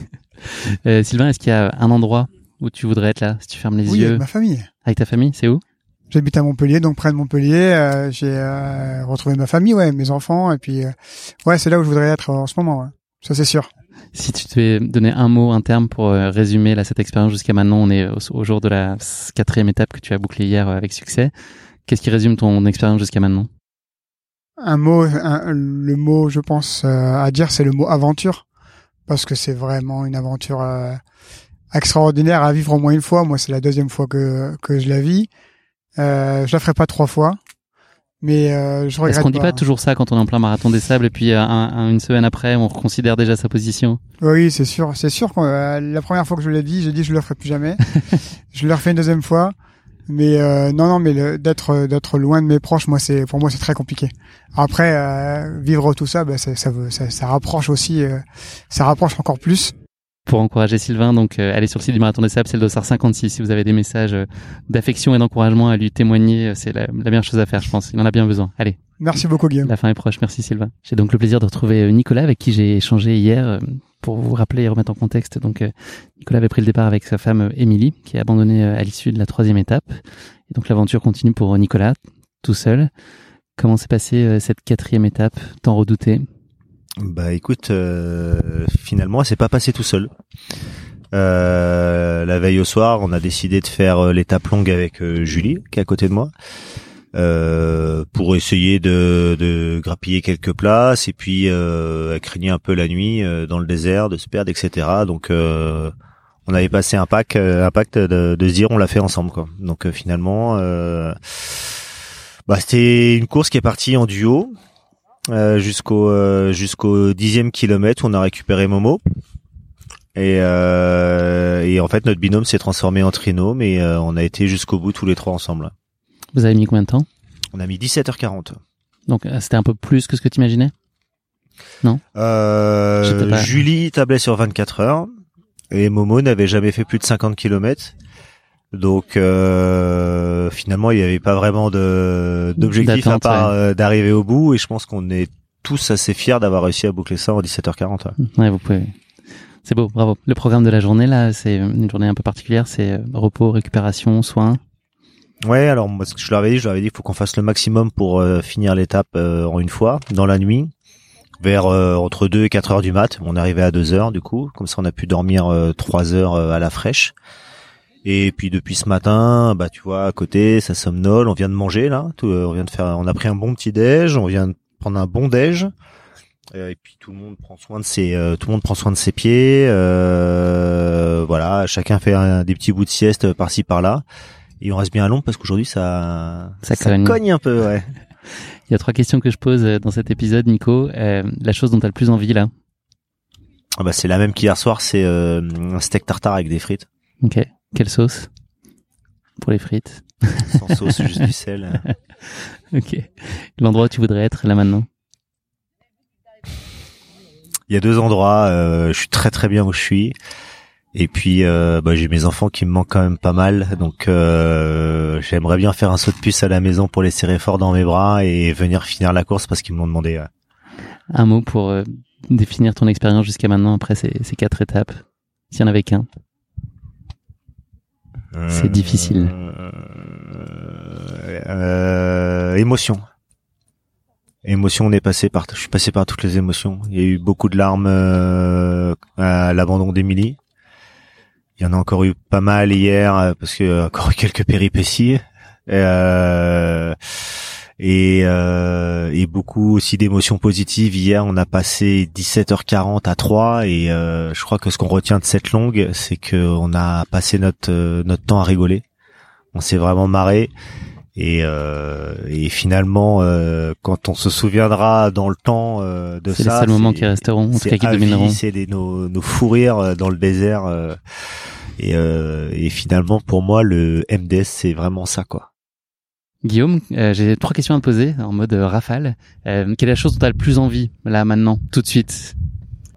Euh, Sylvain, est-ce qu'il y a un endroit où tu voudrais être là, si tu fermes les Oui, yeux avec ma famille. Avec ta famille, c'est où J'habite à Montpellier, donc près de Montpellier. euh, j'ai euh, retrouvé ma famille, ouais, mes enfants, et puis euh, ouais, c'est là où je voudrais être en ce moment. Ouais. Ça c'est sûr. Si tu devais donner un mot, un terme pour euh, résumer là, cette expérience jusqu'à maintenant, on est au, au jour de la quatrième étape que tu as bouclée hier euh, avec succès. Qu'est-ce qui résume ton expérience jusqu'à maintenant? Un mot, un- le mot, je pense euh, à dire, c'est le mot aventure, parce que c'est vraiment une aventure euh, extraordinaire à vivre au moins une fois. Moi, c'est la deuxième fois que que je la vis. Euh, je la ferai pas trois fois, mais euh, je regrette Est-ce qu'on dit pas. toujours ça quand on est en plein marathon des sables et puis euh, un- un- une semaine après, on reconsidère déjà sa position Oui, c'est sûr, c'est sûr. euh, la première fois que je l'ai dit, j'ai dit je le ferai plus jamais. je le refais une deuxième fois, mais euh, non, non, mais le- d'être d'être loin de mes proches, moi, c'est pour moi c'est très compliqué. Après, euh, vivre tout ça, bah, ça, ça, veut- ça, ça rapproche aussi, euh, ça rapproche encore plus. Pour encourager Sylvain, donc euh, allez sur le site du Marathon des Sables, c'est le dossard 56. Si vous avez des messages euh, d'affection et d'encouragement à lui témoigner, euh, c'est la, la meilleure chose à faire, je pense. Il en a bien besoin. Allez, Merci beaucoup, Guillaume. la fin est proche. Merci Sylvain. J'ai donc le plaisir de retrouver euh, Nicolas avec qui j'ai échangé hier euh, pour vous rappeler et remettre en contexte. Donc euh, Nicolas avait pris le départ avec sa femme euh, Émilie, qui a abandonné euh, à l'issue de la troisième étape. Et donc l'aventure continue pour Nicolas, tout seul. Comment s'est passée cette quatrième étape, tant redoutée? Bah écoute, finalement, s'est pas passée tout seul. La veille au soir, on a décidé de faire l'étape longue avec Julie, qui est à côté de moi, euh, pour essayer de, de grappiller quelques places. Et puis, euh, craignait un peu la nuit euh, dans le désert, de se perdre, etc. Donc, euh, on avait passé un euh, un pacte de, de se dire on l'a fait ensemble. Quoi. Donc finalement, bah, c'était une course qui est partie en duo. Euh, jusqu'au euh, jusqu'au dixième kilomètre où on a récupéré Momo et euh, et en fait notre binôme s'est transformé en trinôme euh, on a été jusqu'au bout tous les trois ensemble. Vous avez mis combien de temps On a mis 17h40. Donc euh, c'était un peu plus que ce que tu imaginais Non Euh, Julie tablait sur 24 heures et Momo n'avait jamais fait plus de 50 kilomètres. Donc euh, finalement il n'y avait pas vraiment d'objectif à part ouais. euh, d'arriver au bout et je pense qu'on est tous assez fiers d'avoir réussi à boucler ça en 17h40. ouais. Ouais, vous pouvez. C'est beau, bravo. Le programme de la journée, là, c'est une journée un peu particulière. C'est repos, récupération, soins. Ouais, alors je leur avais dit, je leur avais dit il faut qu'on fasse le maximum pour euh, finir l'étape euh, en une fois dans la nuit vers euh, entre 2 et 4 heures du mat. On est arrivé à 2 heures du coup, comme ça on a pu dormir euh, 3 heures à la fraîche. Et puis depuis ce matin, bah tu vois à côté, ça somnole, on vient de manger là, on vient de faire on a pris un bon petit déj, on vient de prendre un bon déj. Et puis tout le monde prend soin de ses tout le monde prend soin de ses pieds voilà, chacun fait des petits bouts de sieste par-ci par-là. Et on reste bien à l'ombre parce qu'aujourd'hui ça, Ça cogne. un peu, ouais. Il y a trois questions que je pose euh, dans cet épisode, Nico. Euh, la chose dont tu as le plus envie, là? Ah bah c'est la même qu'hier soir, c'est euh, un steak tartare avec des frites. Ok. Quelle sauce? Pour les frites. Sans sauce, juste du sel. Ok. L'endroit où tu voudrais être, là, maintenant? Il y a deux endroits, euh, je suis très très bien où je suis. Et puis euh, bah, j'ai mes enfants qui me manquent quand même pas mal, donc euh, j'aimerais bien faire un saut de puce à la maison pour les serrer fort dans mes bras et venir finir la course parce qu'ils me l'ont demandé. ouais. Un mot pour euh, définir ton expérience jusqu'à maintenant après ces, ces quatre étapes. S'il y en avait qu'un. C'est difficile. Euh, euh, émotion. Émotion, on est passé par, je suis passé par toutes les émotions. Il y a eu beaucoup de larmes euh, à l'abandon d'Émilie. Il y en a encore eu pas mal hier euh, parce que euh, encore eu quelques péripéties. Euh, et, euh, et beaucoup aussi d'émotions positives. Hier, on a passé 17h40 à 3 et euh, je crois que ce qu'on retient de cette longue, c'est que on a passé notre euh, notre temps à rigoler. On s'est vraiment marré et, euh, et finalement, euh, quand on se souviendra dans le temps euh, de ça, C'est les seuls moments qui resteront, en tout c'est des- nos, nos fous rires euh, dans le désert. euh, et, euh, et finalement, pour moi, le MDS, c'est vraiment ça, quoi. Guillaume, euh, j'ai trois questions à te poser en mode rafale. Euh, quelle est la chose dont tu as le plus envie, là, maintenant, tout de suite?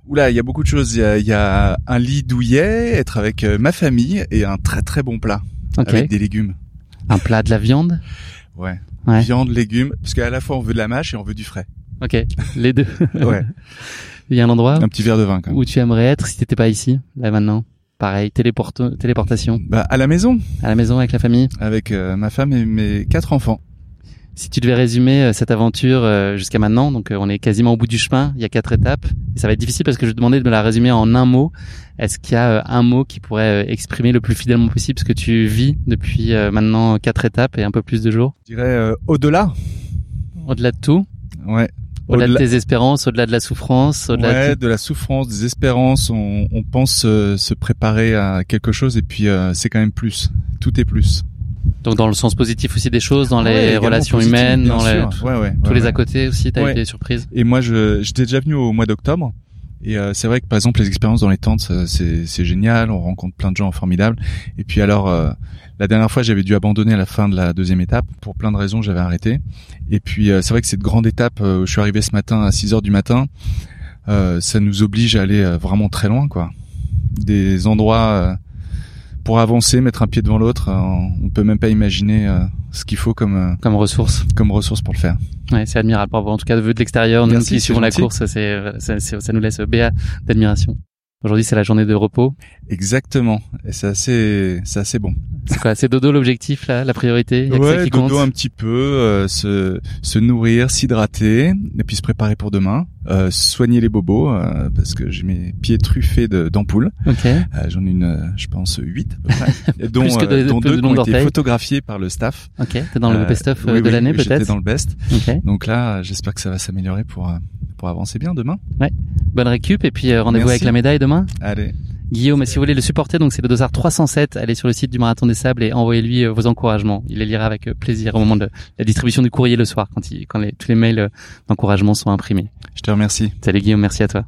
Oula, il y a beaucoup de choses. Il y a, il y a un lit douillet, être avec ma famille et un très très bon plat Ok. avec des légumes. Un plat de la viande Ouais. Ouais. Viande, légumes, parce qu'à la fois on veut de la mâche et on veut du frais. Ok, les deux. Ouais. Il y a un endroit Un petit verre de vin quand même. où tu aimerais être si t'étais pas ici, là maintenant? Pareil, téléportation. Bah à la maison, À la maison avec la famille. avec euh, ma femme et mes quatre enfants. Si tu devais résumer euh, cette aventure euh, jusqu'à maintenant, donc euh, on est quasiment au bout du chemin, il y a quatre étapes, et ça va être difficile parce que je vais te demander de me la résumer en un mot. Est-ce qu'il y a euh, un mot qui pourrait exprimer le plus fidèlement possible ce que tu vis depuis euh, maintenant quatre étapes et un peu plus de jours? Je dirais euh, au-delà. Au-delà de tout, Ouais. Au-delà de tes espérances, au-delà de la souffrance, au-delà Ouais, de... de la souffrance, des espérances, on, on pense euh, se préparer à quelque chose et puis euh, c'est quand même plus. Tout est plus. Donc dans le sens positif aussi des choses, dans Ouais, les relations positif, humaines, dans les- sûr. Ouais, ouais, tous les à côté aussi, t'as Ouais. été surprise. Et moi, je j'étais déjà venu au mois d'octobre. Et euh, c'est vrai que par exemple les expériences dans les tentes ça, c'est c'est génial, on rencontre plein de gens formidables. Et puis alors euh, la dernière fois j'avais dû abandonner à la fin de la deuxième étape pour plein de raisons j'avais arrêté. Et puis euh, c'est vrai que cette grande étape euh, où je suis arrivé ce matin à 6 heures du matin, euh, ça nous oblige à aller euh, vraiment très loin quoi. Des endroits euh, pour avancer, mettre un pied devant l'autre, euh, on peut même pas imaginer euh, ce qu'il faut comme euh, comme ressource, comme ressource pour le faire. Ouais, c'est admirable. Bravo. En tout cas, de vue de l'extérieur, nous qui suivons la course, c'est, ça, ça nous laisse béat d'admiration. Aujourd'hui, c'est la journée de repos. Exactement. Et c'est assez, c'est assez bon. C'est quoi C'est dodo l'objectif, là, la priorité? Y a que ça Ouais, compte. dodo un petit peu, euh, se, se nourrir, s'hydrater, et puis se préparer pour demain. Euh, soigner les bobos, euh, parce que j'ai mes pieds truffés de- d'ampoules. Ok. Euh, J'en ai une, euh, je pense, huit à peu près. Dont, que de- euh, dont de deux qui ont été photographiés par le staff. Ok, t'es dans le Euh, best-of, oui, euh, de oui, l'année, J'étais peut-être dans le best. Ok. Donc là, j'espère que ça va s'améliorer pour, euh, pour avancer bien demain. Ouais. Bonne récup et puis euh, rendez-vous avec la médaille demain. Allez. Guillaume, si vous voulez le supporter, donc c'est le dossard 307. Allez sur le site du Marathon des Sables et envoyez-lui euh, vos encouragements. Il les lira avec euh, plaisir au moment de la distribution du courrier le soir, quand, il, quand les, tous les mails euh, d'encouragement sont imprimés. Je te remercie. Salut Guillaume, merci à toi.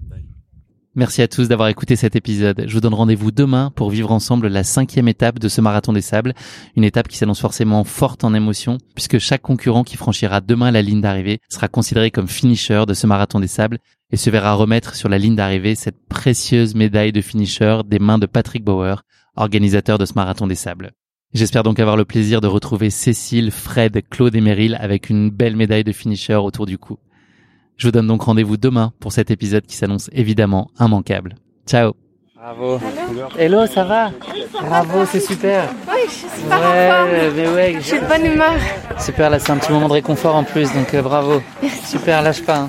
Merci à tous d'avoir écouté cet épisode. Je vous donne rendez-vous demain pour vivre ensemble la cinquième étape de ce marathon des sables. Une étape qui s'annonce forcément forte en émotion puisque chaque concurrent qui franchira demain la ligne d'arrivée sera considéré comme finisher de ce marathon des sables et se verra remettre sur la ligne d'arrivée cette précieuse médaille de finisher des mains de Patrick Bauer, organisateur de ce marathon des sables. J'espère donc avoir le plaisir de retrouver Cécile, Fred, Claude et Meryl avec une belle médaille de finisher autour du cou. Je vous donne donc rendez-vous demain pour cet épisode qui s'annonce évidemment immanquable. Ciao Bravo Hello, ça va? Bravo, c'est super Oui, je suis super Ouais, mais ouais. Je suis de bonne humeur. Super, là c'est un petit moment de réconfort en plus, donc euh, bravo. Super, lâche pas. hein.